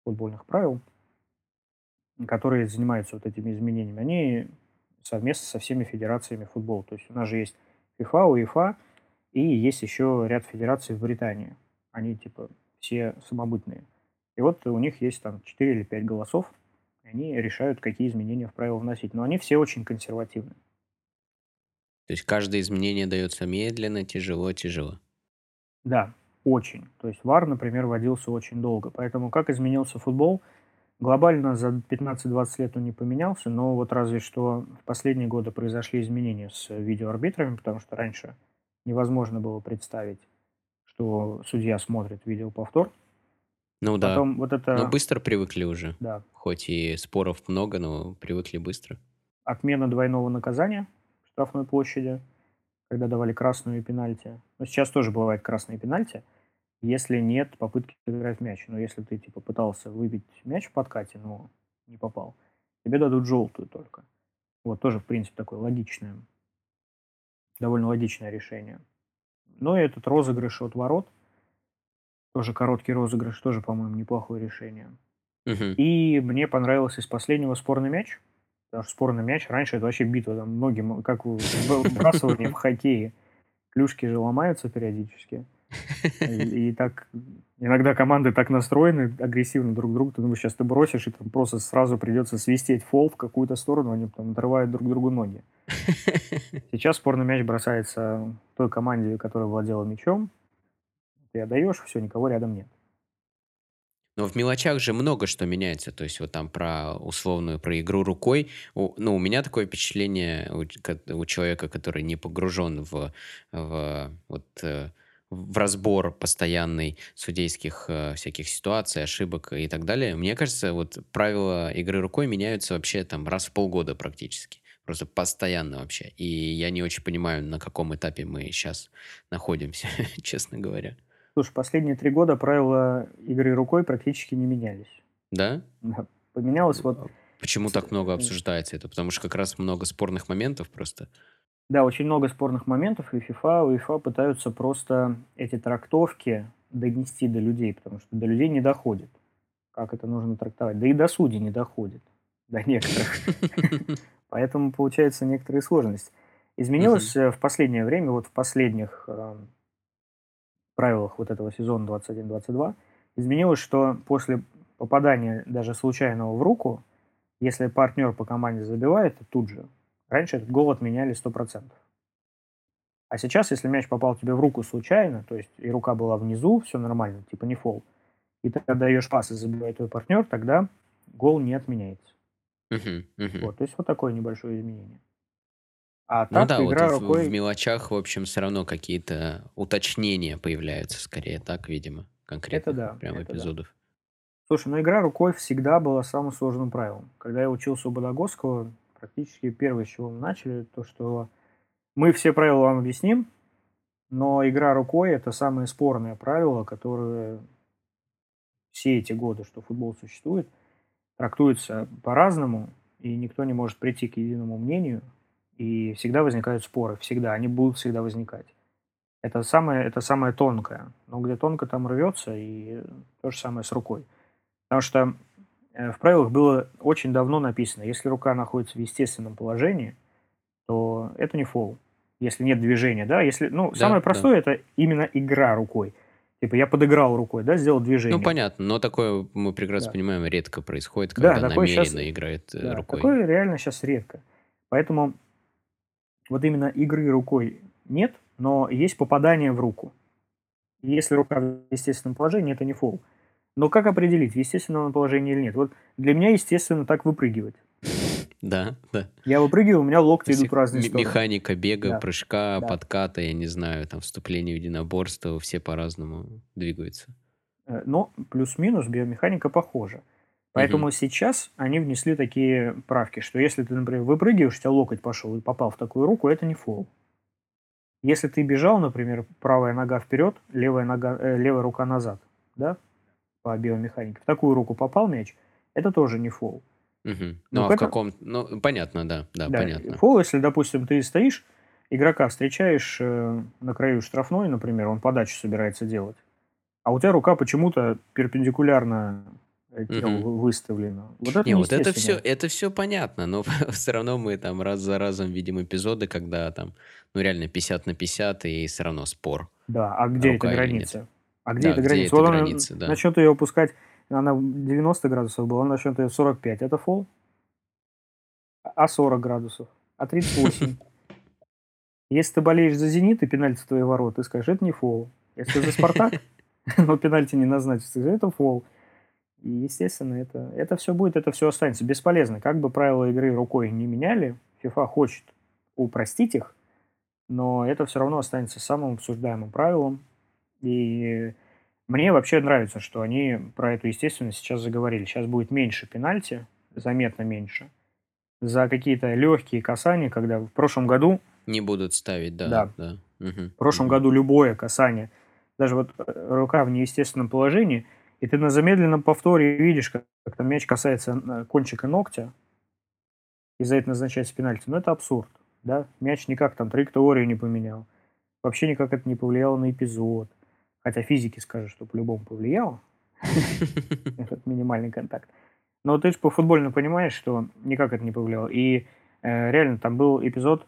футбольных правил, которые занимаются вот этими изменениями, они совместно со всеми федерациями футбола. То есть у нас же есть FIFA, УЕФА, и есть еще ряд федераций в Британии. Они типа все самобытные. И вот у них есть там 4 или 5 голосов, и они решают, какие изменения в правила вносить. Но они все очень консервативны. То есть каждое изменение дается медленно, тяжело, тяжело. Да, очень. То есть ВАР, например, вводился очень долго. Поэтому как изменился футбол? Глобально за 15-20 лет он не поменялся, но вот разве что в последние годы произошли изменения с видеоарбитрами, потому что раньше невозможно было представить, что судья смотрит видеоповтор. Ну да. Потом вот это... Но быстро привыкли уже. Да, Хоть и споров много, но привыкли быстро. отмена двойного наказания в штрафной площади, когда давали красную и пенальти. Но сейчас тоже бывает красные пенальти, если нет попытки играть в мяч. Но если ты типа пытался выбить мяч в подкате, но не попал, тебе дадут желтую только. Вот тоже, в принципе, такое логичное, довольно логичное решение. Но и этот розыгрыш от ворот, тоже короткий розыгрыш, тоже, по-моему, неплохое решение. Мгм. И мне понравился из последнего спорный мяч. Потому что спорный мяч раньше это вообще битва. Там многим, как в выбрасывании в хоккее. Клюшки же ломаются периодически. И, и так иногда команды так настроены агрессивно друг к другу. Ты думаешь, сейчас ты бросишь, и там просто сразу придется свистеть фол в какую-то сторону, они там отрывают друг другу ноги. (laughs) Сейчас спорный мяч бросается той команде, которая владела мячом. Ты отдаешь, все, никого рядом нет. Но в мелочах же много что меняется. То есть вот там про условную, про игру рукой. У- ну, у меня такое впечатление у, у человека, который не погружен в, в, вот, э, в разбор постоянный судейских э, всяких ситуаций, ошибок и так далее. Мне кажется, вот правила игры рукой меняются вообще там раз в полгода практически. Просто постоянно вообще. И я не очень понимаю, на каком этапе мы сейчас находимся, (laughs) честно говоря. Слушай, последние три года правила игры рукой практически не менялись. Да? Да. Поменялось вот Почему так много обсуждается это? Потому что как раз много спорных моментов просто. Да, очень много спорных моментов, и FIFA, UEFA пытаются просто эти трактовки донести до людей, потому что до людей не доходит, как это нужно трактовать. Да и до судей не доходит, (laughs) до некоторых. (laughs) Поэтому получается некоторые сложности. Изменилось в последнее время, вот в последних э, правилах вот этого сезона 21-22, изменилось, что после попадания даже случайного в руку, если партнер по команде забивает, то тут же. Раньше этот гол отменяли 100%. А сейчас, если мяч попал тебе в руку случайно, то есть и рука была внизу, все нормально, типа не фол, и ты отдаешь пас и забивает твой партнер, тогда гол не отменяется. Uh-huh, uh-huh. Вот, то есть вот такое небольшое изменение. А ну да, игра вот рукой... в, мелочах, в общем, все равно какие-то уточнения появляются, скорее так, видимо, конкретно. Это да. Прям это эпизодов. Да. Слушай, ну игра рукой всегда была самым сложным правилом. Когда я учился у Бодогоского, практически первое, с чего мы начали, то, что мы все правила вам объясним, но игра рукой – это самое спорное правило, которое все эти годы, что футбол существует, трактуется по-разному, и никто не может прийти к единому мнению, и всегда возникают споры, всегда, они будут всегда возникать. Это самое, это самое тонкое. Но где тонко, там рвется, и то же самое с рукой. Потому что в правилах было очень давно написано, если рука находится в естественном положении, то это не фол. Если нет движения, да, если, ну, да, самое простое да. это именно игра рукой. Типа я подыграл рукой, да, сделал движение. Ну, понятно, но такое, мы прекрасно да. понимаем, редко происходит, когда да, намеренно сейчас, играет э, да, рукой. Такое реально сейчас редко. Поэтому вот именно игры рукой нет, но есть попадание в руку. Если рука в естественном положении, это не фол. Но как определить, в естественном положении или нет? Вот для меня, естественно, так выпрыгивать. Да, да. Я выпрыгиваю, у меня локти идут в разные стороны. Механика бега, да. прыжка, да. подката, я не знаю, там вступление в единоборство, все по-разному двигаются. Э, но плюс-минус биомеханика похожа. Поэтому угу. сейчас они внесли такие правки, что если ты, например, выпрыгиваешь, у тебя локоть пошел и попал в такую руку, это не фол. Если ты бежал, например, правая нога вперед, левая, нога, э, левая рука назад, да, по биомеханике, в такую руку попал мяч, это тоже не фол. Угу. Ну, а в каком... Ну, понятно, да, да, да, понятно. Фол, если, допустим, ты стоишь, игрока встречаешь э, на краю штрафной, например, он подачу собирается делать, а у тебя рука почему-то перпендикулярно телу угу. выставлено. Вот это, Не, вот это все, это все понятно, но (laughs) все равно мы там раз за разом видим эпизоды, когда там, ну реально 50 на 50 и все равно спор. Да, а где эта граница? А где да, эта граница? Где вот эта граница, да. начнет ее опускать, она 90 градусов была, он начнет ее 45, это фол? А 40 градусов? А 38? (laughs) Если ты болеешь за «Зенит» и пенальти в твои ворота, ты скажешь, это не фол. Если за «Спартак», (laughs) но пенальти не назначится, это фол. И, естественно, это, это все будет, это все останется бесполезно. Как бы правила игры рукой не меняли, FIFA хочет упростить их, но это все равно останется самым обсуждаемым правилом. И мне вообще нравится, что они про эту естественность сейчас заговорили. Сейчас будет меньше пенальти, заметно меньше. За какие-то легкие касания, когда в прошлом году... Не будут ставить, да. Да. да. Угу. В прошлом угу. году любое касание, даже вот э, рука в неестественном положении – и ты на замедленном повторе видишь, как, как там мяч касается э, кончика ногтя, и за это назначается пенальти. Но это абсурд. Да? Мяч никак там траекторию не поменял. Вообще никак это не повлияло на эпизод. Хотя физики скажут, что по-любому повлияло. (laughs) Этот минимальный контакт. Но ты же по футбольно понимаешь, что никак это не повлияло. И э, реально там был эпизод,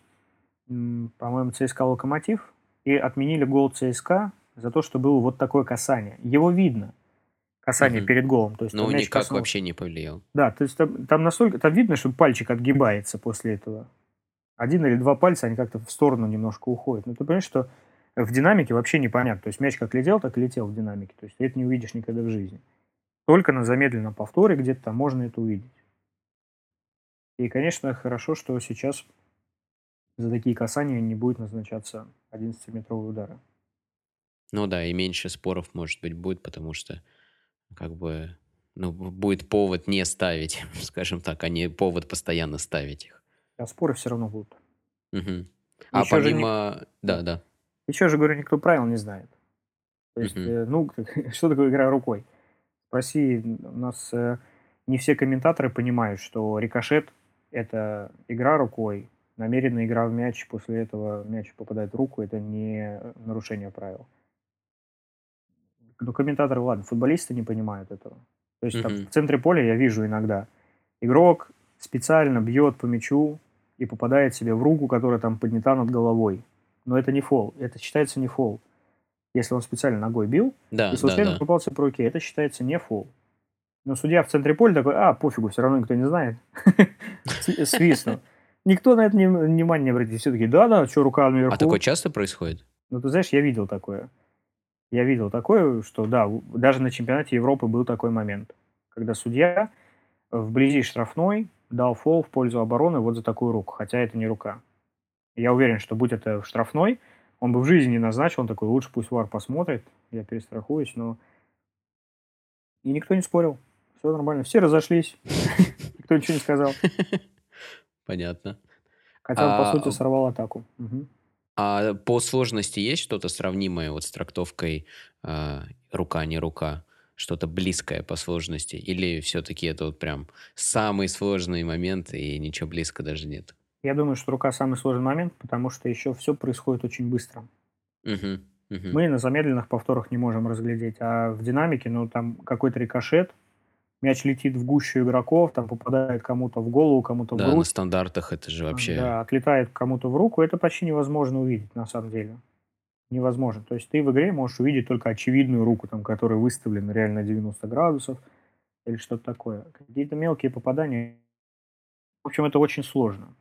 по-моему, ЦСКА Локомотив, и отменили гол ЦСКА за то, что было вот такое касание. Его видно касание угу. перед голом. То есть, ну, никак коснулся. вообще не повлиял. Да, то есть там, там настолько, там видно, что пальчик отгибается после этого. Один или два пальца, они как-то в сторону немножко уходят. Но ты понимаешь, что в динамике вообще непонятно. То есть мяч как летел, так и летел в динамике. То есть ты это не увидишь никогда в жизни. Только на замедленном повторе где-то там можно это увидеть. И, конечно, хорошо, что сейчас за такие касания не будет назначаться 11-метровые удары. Ну да, и меньше споров, может быть, будет, потому что как бы, ну, будет повод не ставить, (laughs) скажем так, а не повод постоянно ставить их. А споры все равно будут. Угу. А Еще помимо... Не... Да, да. Еще же, говорю, никто правил не знает. То есть, э, ну, (laughs) что такое игра рукой? Спроси, у нас э, не все комментаторы понимают, что рикошет – это игра рукой, намеренная игра в мяч, после этого мяч попадает в руку, это не нарушение правил. Ну, комментаторы, ладно, футболисты не понимают этого. То есть mm-hmm. там, в центре поля я вижу иногда, игрок специально бьет по мячу и попадает себе в руку, которая там поднята над головой. Но это не фол, это считается не фол. Если он специально ногой бил, да, и случайно да, да. попался по руке, это считается не фол. Но судья в центре поля такой, а, пофигу, все равно никто не знает. (laughs) Свистнул. Никто на это внимание не обратит. Все таки да-да, что рука наверху. А такое часто происходит? Ну, ты знаешь, я видел такое. Я видел такое, что, да, даже на чемпионате Европы был такой момент, когда судья вблизи штрафной дал фол в пользу обороны вот за такую руку, хотя это не рука. Я уверен, что будь это в штрафной, он бы в жизни не назначил, он такой, лучше пусть ВАР посмотрит, я перестрахуюсь, но... И никто не спорил. Все нормально. Все разошлись. (laughs) Никто ничего не сказал. Понятно. Хотя он, по а, сути, сорвал атаку. А по сложности есть что-то сравнимое вот с трактовкой а, рука, не рука? Что-то близкое по сложности? Или все-таки это вот прям самый сложный момент и ничего близко даже нет? Я думаю, что рука самый сложный момент, потому что еще все происходит очень быстро. Угу, угу. Мы на замедленных повторах не можем разглядеть, а в динамике, ну, там какой-то рикошет, мяч летит в гущу игроков, там попадает кому-то в голову, кому-то да, в грудь. на стандартах это же вообще... Да, отлетает кому-то в руку, это почти невозможно увидеть, на самом деле. Невозможно. То есть ты в игре можешь увидеть только очевидную руку, там, которая выставлена реально 90 градусов или что-то такое. Какие-то мелкие попадания. В общем, это очень сложно.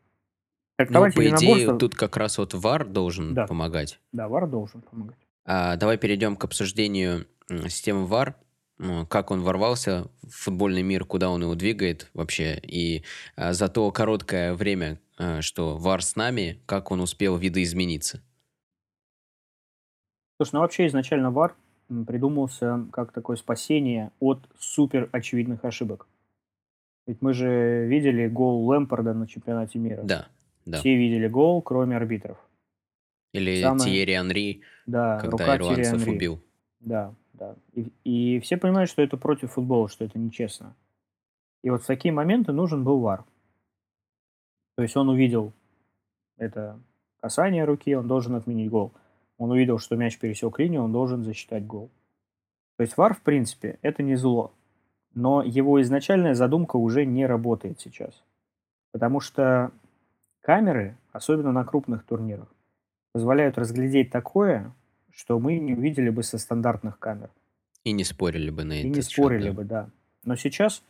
Ну, по идее, тут как раз вот ВАР должен да. помогать. Да, ВАР должен помогать. А, давай перейдем к обсуждению системы ВАР как он ворвался в футбольный мир, куда он его двигает вообще, и а, за то короткое время, а, что ВАР с нами, как он успел видоизмениться? Слушай, ну вообще изначально ВАР придумался как такое спасение от супер очевидных ошибок. Ведь мы же видели гол Лэмпорда на чемпионате мира. Да, да. Все видели гол, кроме арбитров. Или Самое... Тиери Анри, да, когда ирландцев убил. Да, да. И, и все понимают, что это против футбола, что это нечестно. И вот в такие моменты нужен был вар. То есть он увидел это касание руки, он должен отменить гол. Он увидел, что мяч пересек линию, он должен засчитать гол. То есть вар, в принципе, это не зло. Но его изначальная задумка уже не работает сейчас. Потому что камеры, особенно на крупных турнирах, позволяют разглядеть такое, что мы не увидели бы со стандартных камер. И не спорили бы на это. И не спорили счет, да. бы, да. Но сейчас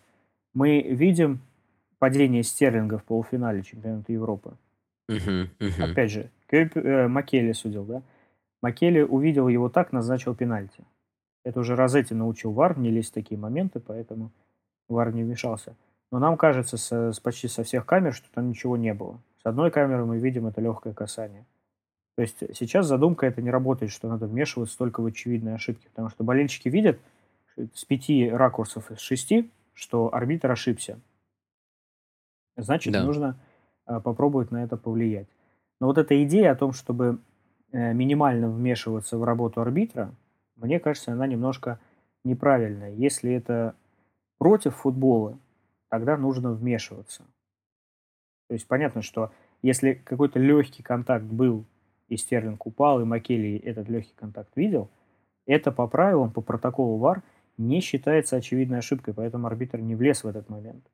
мы видим падение Стерлинга в полуфинале чемпионата Европы. Угу, угу. Опять же, Кёп, э, Макелли судил, да? Макелли увидел его так, назначил пенальти. Это уже Розетти научил ВАР не лезть в такие моменты, поэтому ВАР не вмешался. Но нам кажется с, с почти со всех камер, что там ничего не было. С одной камеры мы видим это легкое касание. То есть сейчас задумка это не работает, что надо вмешиваться только в очевидные ошибки, потому что болельщики видят с пяти ракурсов из шести, что арбитр ошибся. Значит, да. нужно а, попробовать на это повлиять. Но вот эта идея о том, чтобы э, минимально вмешиваться в работу арбитра, мне кажется, она немножко неправильная. Если это против футбола, тогда нужно вмешиваться. То есть понятно, что если какой-то легкий контакт был и Стерлинг упал, и Макелли этот легкий контакт видел, это по правилам, по протоколу ВАР не считается очевидной ошибкой, поэтому арбитр не влез в этот момент.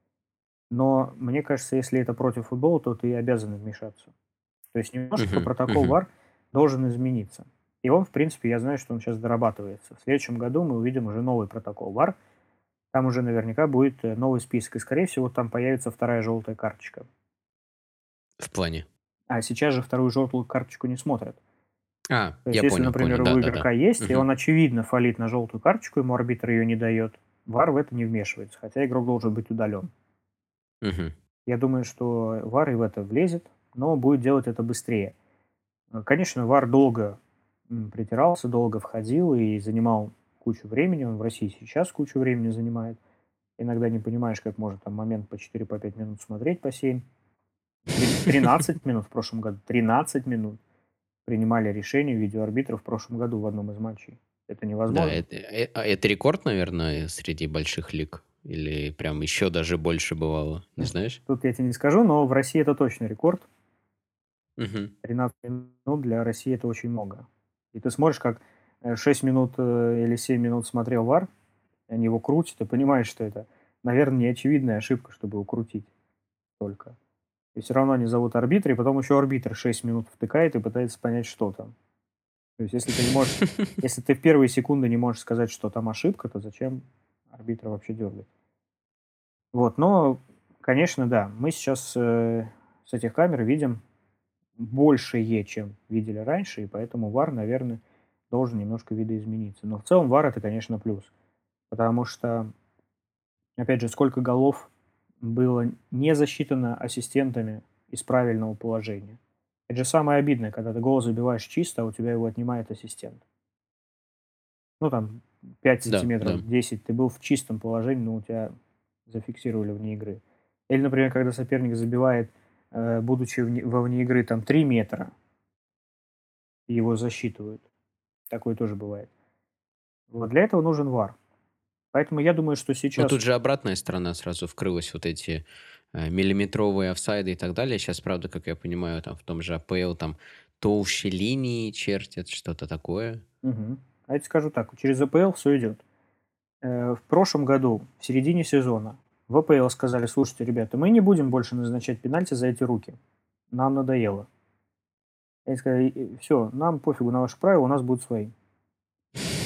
Но мне кажется, если это против футбола, то ты обязан вмешаться. То есть немножко uh-huh, протокол uh-huh. ВАР должен измениться. И он, в принципе, я знаю, что он сейчас дорабатывается. В следующем году мы увидим уже новый протокол ВАР. Там уже наверняка будет э, новый список. И, скорее всего, там появится вторая желтая карточка. В плане? А сейчас же вторую желтую карточку не смотрят. А, То есть, я если, понял, например, понял. у Да, игрока да, да. есть, и Мгм. он очевидно фалит на желтую карточку, ему арбитр ее не дает, ВАР в это не вмешивается, хотя игрок должен быть удален. Мгм. Я думаю, что ВАР и в это влезет, но будет делать это быстрее. Конечно, ВАР долго притирался, долго входил и занимал кучу времени. Он в России сейчас кучу времени занимает. Иногда не понимаешь, как может там момент по 4-5 минут смотреть, по 7. 13 минут в прошлом году. 13 минут принимали решение видеоарбитра в прошлом году в одном из матчей. Это невозможно. Да, это, э- а это рекорд, наверное, среди больших лиг. Или прям еще даже больше бывало? Не знаешь? Тут я тебе не скажу, но в России это точно рекорд. Мгм. 13 минут для России это очень много. И ты смотришь, как э, 6 минут э, или 7 минут смотрел ВАР, и они его крутят, ты понимаешь, что это, наверное, не очевидная ошибка, чтобы его крутить только. И все равно они зовут арбитра, и потом еще арбитр 6 минут втыкает и пытается понять, что там. То есть, если ты не можешь, (laughs) если ты в первые секунды не можешь сказать, что там ошибка, то зачем арбитра вообще дергать? Вот, но, конечно, да, мы сейчас э, с этих камер видим большее, чем видели раньше, и поэтому VAR, наверное, должен немножко видоизмениться. Но в целом VAR это, конечно, плюс. Потому что, опять же, сколько голов было не засчитано ассистентами из правильного положения. Это же самое обидное, когда ты гол забиваешь чисто, а у тебя его отнимает ассистент. Ну, там, 5 Да, сантиметров, да. 10, ты был в чистом положении, но у тебя зафиксировали вне игры. Или, например, когда соперник забивает, э, будучи вне, во вне игры, там, 3 метра, и его засчитывают. Такое тоже бывает. Вот для этого нужен ВАР. Поэтому я думаю, что Но сейчас... тут же обратная сторона сразу вкрылась, вот эти э, миллиметровые офсайды и так далее. Сейчас, правда, как я понимаю, там в том же АПЛ там толще линии чертят, что-то такое. Мгм. А я тебе скажу так, через АПЛ все идет. Э, В прошлом году, в середине сезона, в АПЛ сказали, слушайте, ребята, мы не будем больше назначать пенальти за эти руки. Нам надоело. Они сказали, все, нам пофигу на ваши правила, у нас будут свои.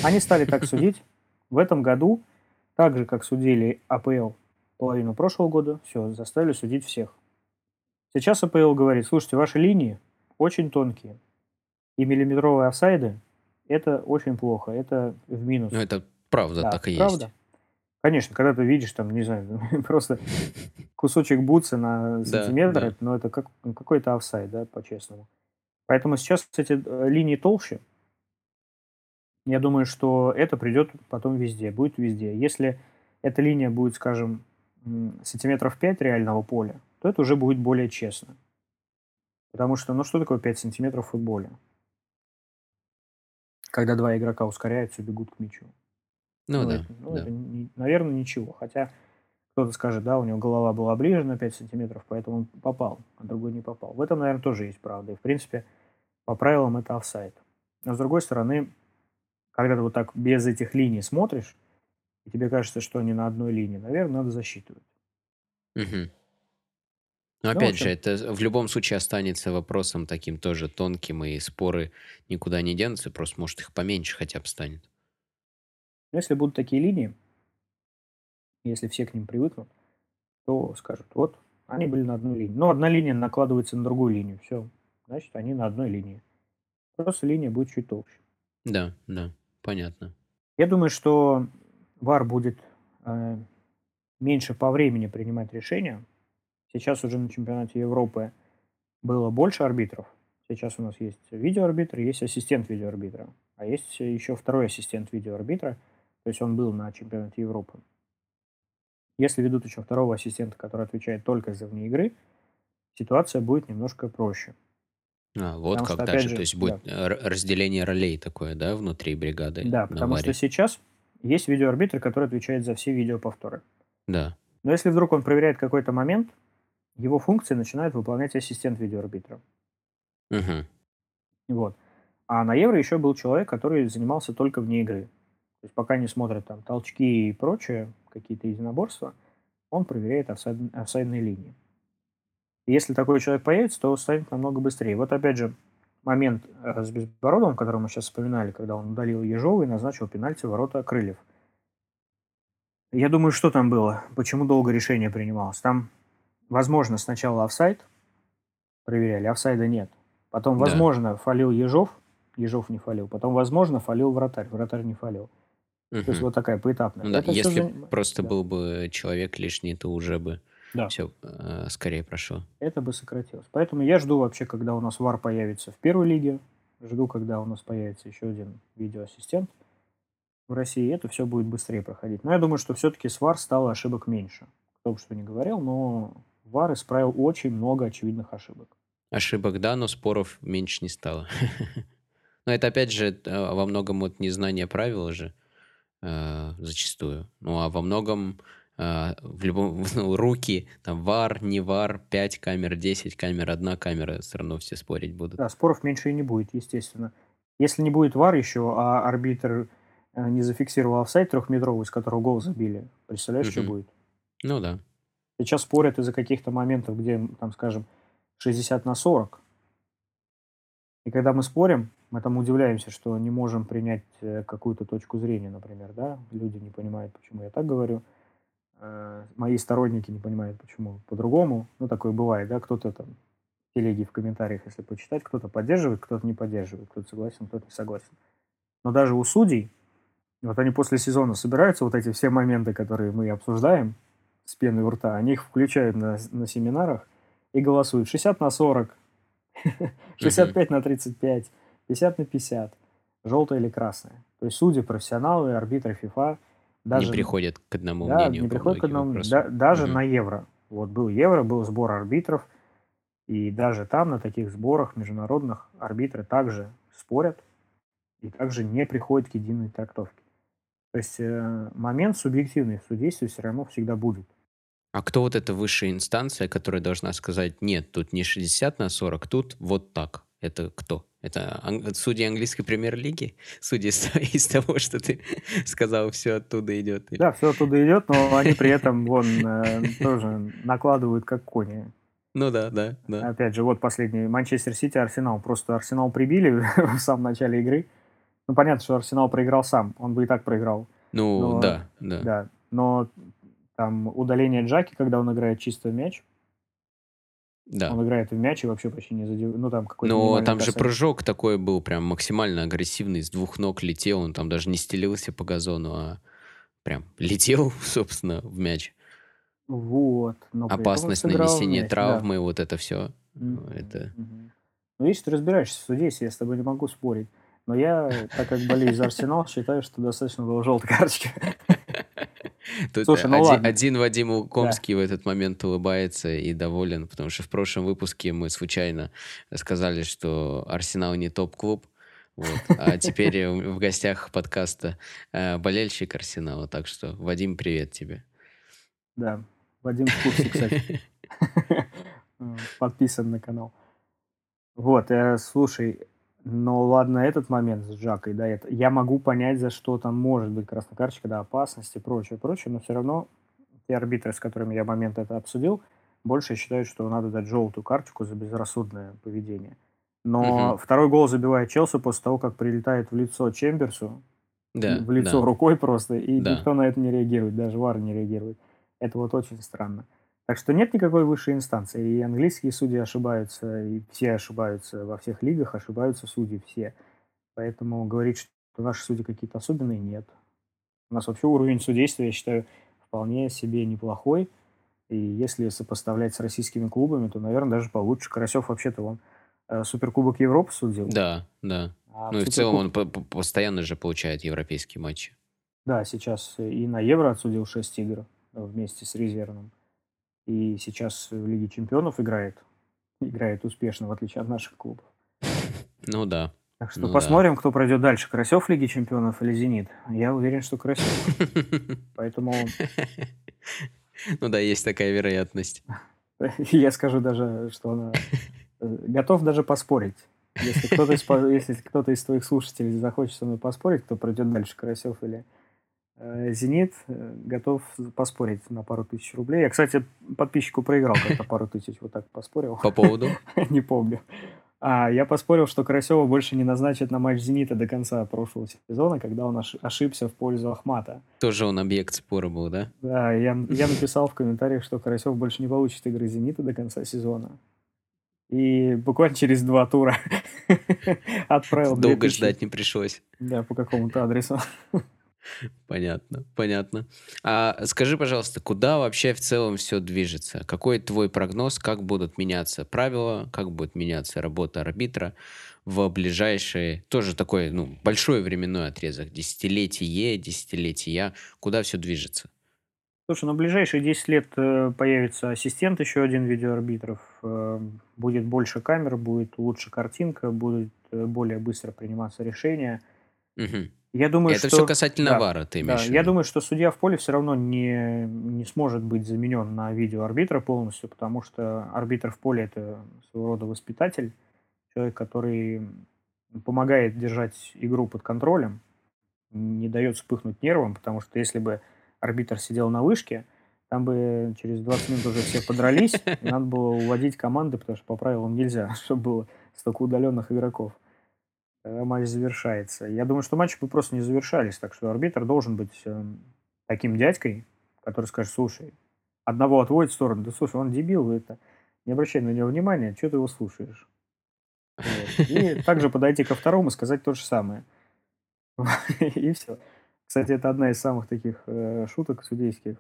Они стали так (laughs) судить. В этом году, так же, как судили АПЛ половину прошлого года, все, заставили судить всех. Сейчас АПЛ говорит, слушайте, ваши линии очень тонкие. И миллиметровые офсайды – это очень плохо, это в минус. Ну, это правда, Да, так и правда. есть. Конечно, когда ты видишь, там, не знаю, (laughs) просто кусочек бутса на (laughs) сантиметр, да. это, ну, это как, ну, какой-то офсайд, да, по-честному. Поэтому сейчас эти э, линии толще. Я думаю, что это придет потом везде, будет везде. Если эта линия будет, скажем, сантиметров 5 реального поля, то это уже будет более честно. Потому что, ну что такое 5 сантиметров в футболе? Когда два игрока ускоряются и бегут к мячу. Ну, да, это, ну, да. это, наверное, ничего. Хотя кто-то скажет, да, у него голова была ближе на 5 сантиметров, поэтому он попал, а другой не попал. В этом, наверное, тоже есть правда. И, в принципе, по правилам это офсайд. Но, с другой стороны, когда ты вот так без этих линий смотришь, и тебе кажется, что они на одной линии, наверное, надо засчитывать. Ну, Но в опять общем- же, это в любом случае останется вопросом таким тоже тонким, и споры никуда не денутся, просто может их поменьше хотя бы станет. Если будут такие линии, если все к ним привыкнут, то скажут, вот, они были на одной линии. Но одна линия накладывается на другую линию. Все, значит, они на одной линии. Просто линия будет чуть толще. Да, да, понятно. Я думаю, что ВАР будет э, меньше по времени принимать решения. Сейчас уже на чемпионате Европы было больше арбитров. Сейчас у нас есть видеоарбитр, есть ассистент видеоарбитра. А есть еще второй ассистент видеоарбитра. То есть он был на чемпионате Европы. Если ведут еще второго ассистента, который отвечает только за вне игры, ситуация будет немножко проще. А, вот Потому как что, даже, же, то есть будет э, р- разделение ролей такое, да, внутри бригады Да, потому что варе? сейчас есть видеоарбитр, который отвечает за все видеоповторы. Да. Но если вдруг он проверяет какой-то момент, его функции начинает выполнять ассистент видеоарбитра. Мгм. Вот. А на Евро еще был человек, который занимался только вне игры. То есть пока не смотрят там толчки и прочее, какие-то единоборства, он проверяет офсайд- офсайдные линии. Если такой человек появится, то станет намного быстрее. Вот опять же момент э, с Безбородовым, который мы сейчас вспоминали, когда он удалил Ежова и назначил пенальти ворота Крыльев. Я думаю, что там было? Почему долго решение принималось? Там, возможно, сначала офсайд проверяли, офсайда нет. Потом, Да. возможно, фалил Ежов, Ежов не фалил. Потом, возможно, фалил вратарь, вратарь не фалил. То есть вот такая поэтапная. Ну да, Это если заним- просто да. был бы человек лишний, то уже бы Да. все скорее прошло. это бы сократилось. Поэтому я жду вообще, когда у нас ВАР появится в первой лиге, жду, когда у нас появится еще один видеоассистент в России, это все будет быстрее проходить. Но я думаю, что все-таки с ВАР стало ошибок меньше. Кто бы что ни говорил, но ВАР исправил очень много очевидных ошибок. Ошибок, да, но споров меньше не стало. (laughs) Но это опять же э, во многом вот незнание правил же э, зачастую. Ну а во многом в любом (laughs) ну, руки, там вар, не вар, 5 камер, 10 камер, одна камера, все равно все спорить будут. Да, споров меньше и не будет, естественно. Если не будет вар еще, а арбитр э, не зафиксировал офсайд трехметровый, из которого гол забили, представляешь, что будет? Ну да. Сейчас спорят из-за каких-то моментов, где, там, скажем, 60 на 40. И когда мы спорим, мы там удивляемся, что не можем принять э, какую-то точку зрения, например, да, люди не понимают, почему я так говорю. Э, мои сторонники не понимают, почему по-другому. Ну, такое бывает, да, кто-то там в телеге, в комментариях, если почитать, кто-то поддерживает, кто-то не поддерживает, кто-то согласен, кто-то не согласен. Но даже у судей, вот они после сезона собираются, вот эти все моменты, которые мы обсуждаем с пеной у рта, они их включают на, на семинарах и голосуют 60 на 40, 65 на 35, 50 на 50, желтое или красное. То есть судьи, профессионалы, арбитры FIFA – даже, не приходят к одному да, мнению. Не приходят к одному. Да, даже угу. на евро. Вот был евро, был сбор арбитров, и даже там, на таких сборах международных, арбитры также спорят и также не приходят к единой трактовке. То есть э, момент субъективный в судействе все равно всегда будет. А кто вот эта высшая инстанция, которая должна сказать, нет, тут не 60 на 40, тут вот так? Это кто? Это ан- судьи английской премьер-лиги? Судьи из, (laughs) из того, что ты (laughs) сказал, все оттуда идет? Да, все оттуда идет, но они при этом вон э, тоже накладывают как кони. Ну да, да, да. Опять же, вот последний Манчестер Сити, Арсенал. Просто Арсенал прибили (laughs) в самом начале игры. Ну, понятно, что Арсенал проиграл сам. Он бы и так проиграл. Ну, но, да, да. Да, но там удаление Джаки, когда он играет чисто мяч, да. Он играет в мяч и вообще почти не задевает. Ну, там какой-то Но там касание. же прыжок такой был прям максимально агрессивный, с двух ног летел, он там даже не стелился по газону, а прям летел, (laughs) собственно, в мяч. Вот. Но Опасность нанесения мяч, травмы, да. вот это все. Mm-hmm. Это... Mm-hmm. Ну, видишь, ты разбираешься в судействе, я с тобой не могу спорить. Но я, так как болею за Арсенал, (laughs) считаю, что достаточно было желтой карточки. Тут Слушай, ну один, ладно. один Вадим Укомский да. в этот момент улыбается и доволен, потому что в прошлом выпуске мы случайно сказали, что Арсенал не топ-клуб, вот. А теперь в гостях подкаста э, болельщик Арсенала. Так что, Вадим, привет тебе. Да, Вадим в курсе, кстати. (laughs) Подписан на канал. Вот, э, слушай, но ладно, этот момент с Джакой, да, это, я могу понять, за что там может быть красная карточка, да, опасность и прочее, прочее, но все равно те арбитры, с которыми я момент это обсудил, больше считают, что надо дать желтую карточку за безрассудное поведение. Но угу. второй гол забивает Челси после того, как прилетает в лицо Чемберсу, да, в лицо да. рукой просто, и да. никто на это не реагирует, даже Вар не реагирует. Это вот очень странно. Так что нет никакой высшей инстанции. И английские судьи ошибаются, и все ошибаются во всех лигах, ошибаются судьи все. Поэтому говорить, что наши судьи какие-то особенные, нет. У нас вообще уровень судейства, я считаю, вполне себе неплохой. И если сопоставлять с российскими клубами, то, наверное, даже получше. Карасев вообще-то он э, Суперкубок Европы судил. Да, да. А ну и в целом он постоянно же получает европейские матчи. Да, сейчас и на Евро отсудил 6 игр вместе с резервным и сейчас в Лиге Чемпионов играет. Играет успешно, в отличие от наших клубов. Ну да. Так что ну, посмотрим, да. кто пройдет дальше. Карасев в Лиге Чемпионов или Зенит. Я уверен, что Карасев. (laughs) Поэтому... Ну да, есть такая вероятность. (laughs) Я скажу даже, что она... Э, готов даже поспорить. Если кто-то из, если кто-то из твоих слушателей захочет со мной поспорить, кто пройдет дальше, Карасев или Зенит э, готов поспорить на пару тысяч рублей. Я, кстати, подписчику проиграл как-то (laughs) пару тысяч, вот так поспорил. По поводу? (laughs) Не помню. А, я поспорил, что Карасева больше не назначат на матч «Зенита» до конца прошлого сезона, когда он ошибся в пользу Ахмата. Тоже он объект спора был, да? Да, я, я написал в комментариях, что Карасев больше не получит игры «Зенита» до конца сезона. И буквально через два тура (laughs) отправил Долго ждать не пришлось. Да, по какому-то адресу. (laughs) Понятно, понятно. А скажи, пожалуйста, куда вообще в целом все движется? Какой твой прогноз, как будут меняться правила, как будет меняться работа арбитра в ближайшие, тоже такой, ну, большой временной отрезок, десятилетие, десятилетия, куда все движется? Слушай, на ближайшие 10 лет э, появится ассистент еще один видеоарбитров, э, будет больше камер, будет лучше картинка, будет э, более быстро приниматься решения – Мгм. Я думаю, Это все что... касательно Да, вара, ты да. имеешь в Я виду? думаю, что судья в поле все равно не, не сможет быть заменен на видеоарбитра полностью, потому что арбитр в поле– это своего рода воспитатель, человек, который помогает держать игру под контролем, не дает вспыхнуть нервам, потому что если бы арбитр сидел на вышке, там бы через 20 минут уже все подрались, и надо было уводить команды, потому что по правилам нельзя, (laughs) чтобы было столько удаленных игроков. Тогда матч завершается. Я думаю, что матчи бы просто не завершались, так что арбитр должен быть э, таким дядькой, который скажет, слушай, одного отводит в сторону, да слушай, он дебил, это, не обращай на него внимания, что ты его слушаешь. Вот. И также подойти ко второму и сказать то же самое. (laughs) И все. Кстати, это одна из самых таких э, шуток судейских.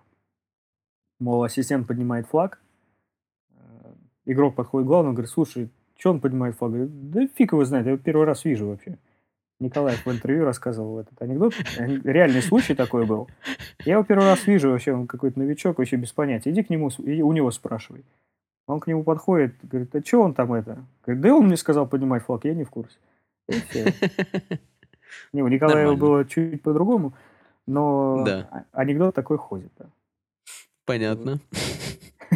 Мол, ассистент поднимает флаг, э, игрок подходит к главному, говорит, слушай, что он поднимает флаг? Да фиг его знает, я его первый раз вижу вообще. Николаев в интервью рассказывал этот анекдот. Ани- Реальный случай такой был. Я его первый раз вижу, вообще он какой-то новичок, вообще без понятия. Иди к нему, и у него спрашивай. Он к нему подходит, говорит, а что он там это? Говорит, да он мне сказал поднимать флаг, я не в курсе. Не, у Николаева Нормально. было чуть по-другому, но Да. а- анекдот такой ходит. да. Понятно.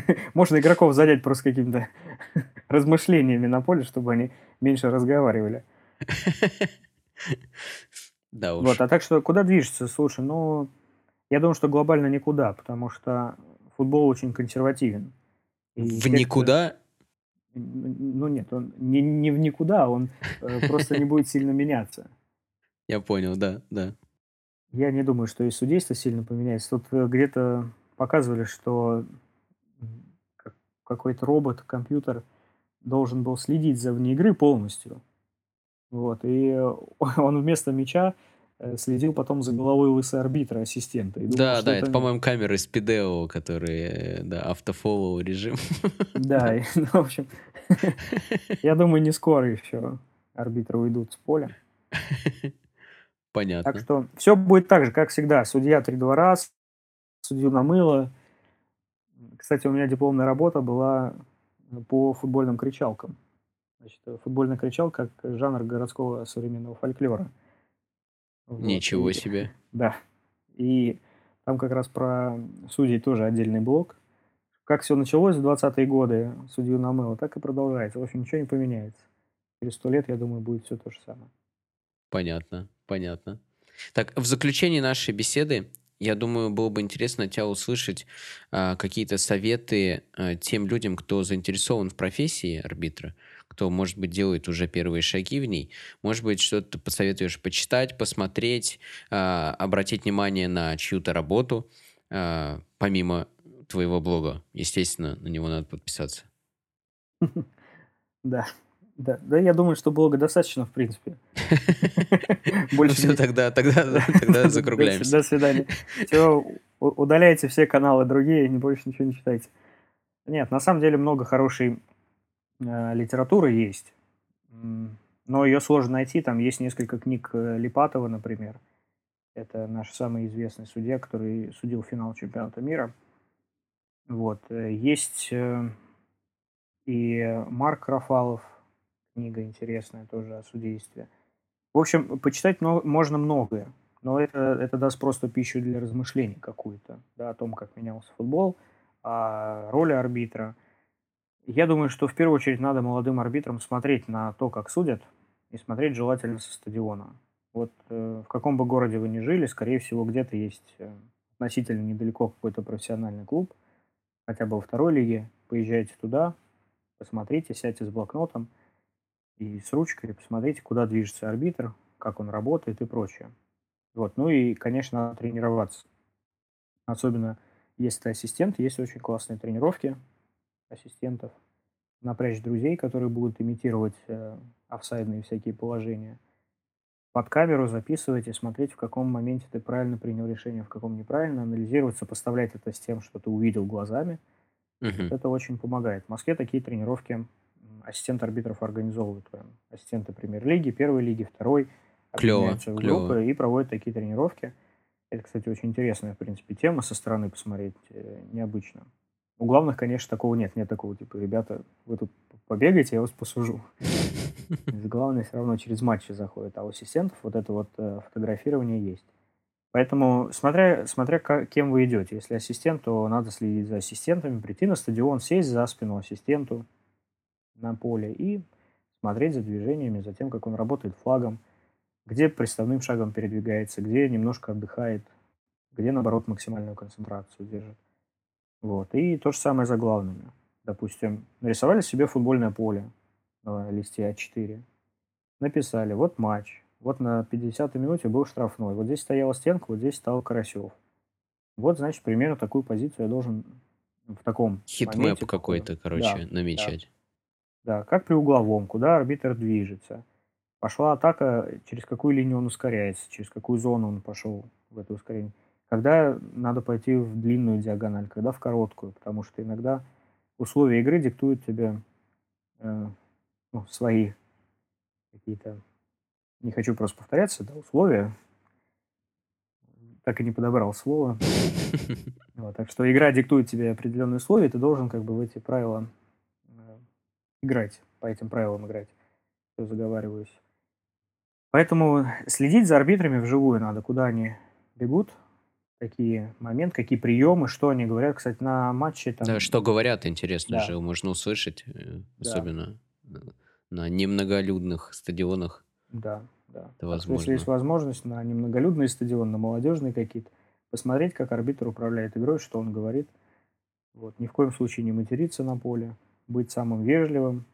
(laughs) Можно игроков занять просто какими-то (laughs) размышлениями на поле, чтобы они меньше разговаривали. (laughs) Да уж. Вот, а так что куда движется? Слушай, ну, я думаю, что глобально никуда, потому что футбол очень консервативен. И В те, кто- никуда? Ну нет, он не, не в никуда, он э, просто не будет сильно меняться. Я понял, да, да. Я не думаю, что и судейство сильно поменяется. Тут э, где-то показывали, что какой-то робот, компьютер должен был следить за вне игры полностью. Вот, и (laughs) он вместо мяча э, следил потом за головой лысого арбитра, ассистента. Думал, Да, да, это, по-моему, камеры Спидео, которые, э, да, автофоллоу режим. Да, (laughs) и, ну, в общем, (laughs) я думаю, не скоро еще арбитры уйдут с поля. Понятно. Так что все будет так же, как всегда. Судья три два раз, судью намыло. Кстати, у меня дипломная работа была по футбольным кричалкам. Значит, э, футбольная кричалка как жанр городского современного фольклора. Вот, Ничего и- себе. (laughs) Да. И там как раз про судей тоже отдельный блок. Как все началось в 20-е годы, судью намыло, так и продолжается. В общем, ничего не поменяется. Через сто лет, я думаю, будет все то же самое. Понятно, понятно. Так, в заключении нашей беседы, я думаю, было бы интересно тебя услышать а, какие-то советы а, тем людям, кто заинтересован в профессии арбитра, кто, может быть, делает уже первые шаги в ней. Может быть, что-то посоветуешь почитать, посмотреть, а, обратить внимание на чью-то работу, а, помимо твоего блога. Естественно, на него надо подписаться. (laughs) Да. Да, да, я думаю, что блога достаточно, в принципе. (laughs) Больше все, Ну, тогда, тогда, (laughs) тогда закругляемся. До свидания. Все, удаляйте все каналы другие, не больше ничего не читайте. Нет, на самом деле много хорошей э, литературы есть, но ее сложно найти. Там есть несколько книг э, Липатова, например. Это наш самый известный судья, который судил финал чемпионата мира. Вот. э, Есть и Марк Рафалов, книга интересная тоже о судействе. В общем, почитать мно- можно многое, но это, это даст просто пищу для размышлений какую-то, да, о том, как менялся футбол, о роли арбитра. Я думаю, что в первую очередь надо молодым арбитрам смотреть на то, как судят, и смотреть желательно со стадиона. Вот э, в каком бы городе вы ни жили, скорее всего, где-то есть э, относительно недалеко какой-то профессиональный клуб, хотя бы во второй лиге. Поезжайте туда, посмотрите, сядьте с блокнотом, и с ручкой, посмотрите, куда движется арбитр, как он работает и прочее. Вот. Ну и, конечно, надо тренироваться. Особенно, если ты ассистент, есть очень классные тренировки ассистентов. Напрячь друзей, которые будут имитировать э, офсайдные всякие положения. Под камеру записывать и смотреть, в каком моменте ты правильно принял решение, в каком неправильно, анализировать, сопоставлять это с тем, что ты увидел глазами. Мгм. Это очень помогает. В Москве такие тренировки ассистент арбитров организовывают. прям. Ассистенты премьер-лиги, первой лиги, второй. Объединяются в группы и проводят такие тренировки. Это, кстати, очень интересная, в принципе, тема со стороны посмотреть. э, Необычно. У главных, конечно, такого нет. Нет такого, типа, ребята, вы тут побегаете, я вас посужу. (laughs) Главное все равно через матчи заходит, а у ассистентов вот это вот э, фотографирование есть. Поэтому, смотря, смотря кем вы идете, если ассистент, то надо следить за ассистентами, прийти на стадион, сесть за спину ассистенту на поле и смотреть за движениями, за тем, как он работает флагом, где приставным шагом передвигается, где немножко отдыхает, где, наоборот, максимальную концентрацию держит. Вот. И то же самое за главными. Допустим, нарисовали себе футбольное поле на листе А4, написали, вот матч, вот на 50-й минуте был штрафной. Вот здесь стояла стенка, вот здесь стал Карасев. Вот, значит, примерно такую позицию я должен в таком Хитмэп какой-то, короче, да, намечать. Да. Да, как при угловом, куда арбитр движется. Пошла атака, через какую линию он ускоряется, через какую зону он пошел в это ускорение. Когда надо пойти в длинную диагональ, когда в короткую, потому что иногда условия игры диктуют тебе э, ну, свои какие-то не хочу просто повторяться, да, условия. Так и не подобрал слово. (laughs) Вот, так что игра диктует тебе определенные условия, и ты должен как бы в эти правила играть, по этим правилам играть. Я заговариваюсь. Поэтому следить за арбитрами вживую надо, куда они бегут, какие моменты, какие приемы, что они говорят. Кстати, на матче... Там... Да, что говорят, интересно да. же, можно услышать, э, особенно да. на немноголюдных стадионах. Да, да. Это возможно. Если есть возможность на немноголюдный стадион, на молодежные какие-то, посмотреть, как арбитр управляет игрой, что он говорит. Вот. Ни в коем случае не материться на поле, быть самым вежливым,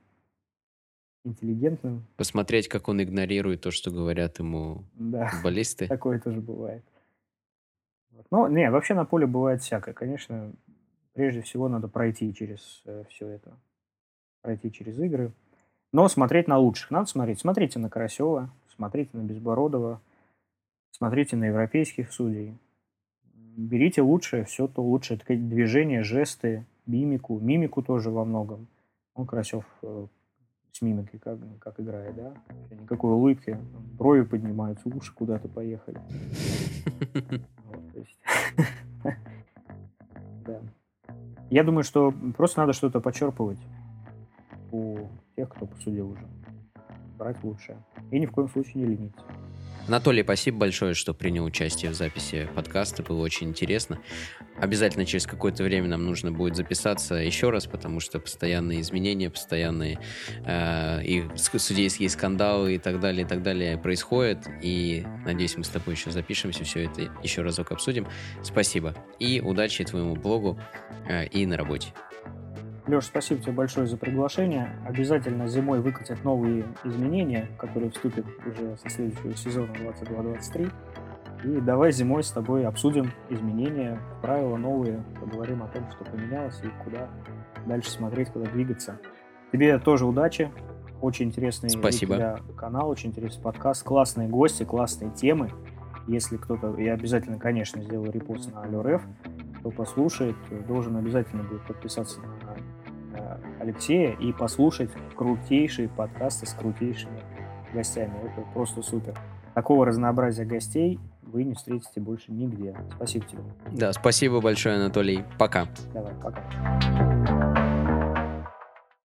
интеллигентным. Посмотреть, как он игнорирует то, что говорят ему да, футболисты. такое тоже бывает. Ну, не, вообще на поле бывает всякое. Конечно, прежде всего надо пройти через э, все это. Пройти через игры. Но смотреть на лучших надо смотреть. Смотрите на Карасева, смотрите на Безбородова, смотрите на европейских судей. Берите лучшее, все то лучшее. Это движения, жесты, мимику. Мимику тоже во многом. Он Карасев э, с мимикой как, как играет, да? Никакой улыбки. Брови поднимаются, уши куда-то поехали. (laughs) Я думаю, что просто надо что-то подчерпывать у тех, кто посудил уже. Брать лучшее. И ни в коем случае не лениться. Анатолий, спасибо большое, что принял участие в записи подкаста. Было очень интересно. Обязательно через какое-то время нам нужно будет записаться еще раз, потому что постоянные изменения, постоянные э, и судейские скандалы и так далее, и так далее происходят. И надеюсь, мы с тобой еще запишемся, все это еще разок обсудим. Спасибо. И удачи твоему блогу э, и на работе. Леш, спасибо тебе большое за приглашение. Обязательно зимой выкатят новые изменения, которые вступят уже со следующего сезона 22-23. И давай зимой с тобой обсудим изменения, правила новые, поговорим о том, что поменялось и куда дальше смотреть, куда двигаться. Тебе тоже удачи. Очень интересный Спасибо. канал, очень интересный подкаст, классные гости, классные темы. Если кто-то, я обязательно, конечно, сделаю репост на Алё кто послушает, должен обязательно будет подписаться на Алексея и послушать крутейшие подкасты с крутейшими гостями. Это просто супер. Такого разнообразия гостей вы не встретите больше нигде. Спасибо тебе. Да, спасибо большое, Анатолий. Пока. Давай, пока.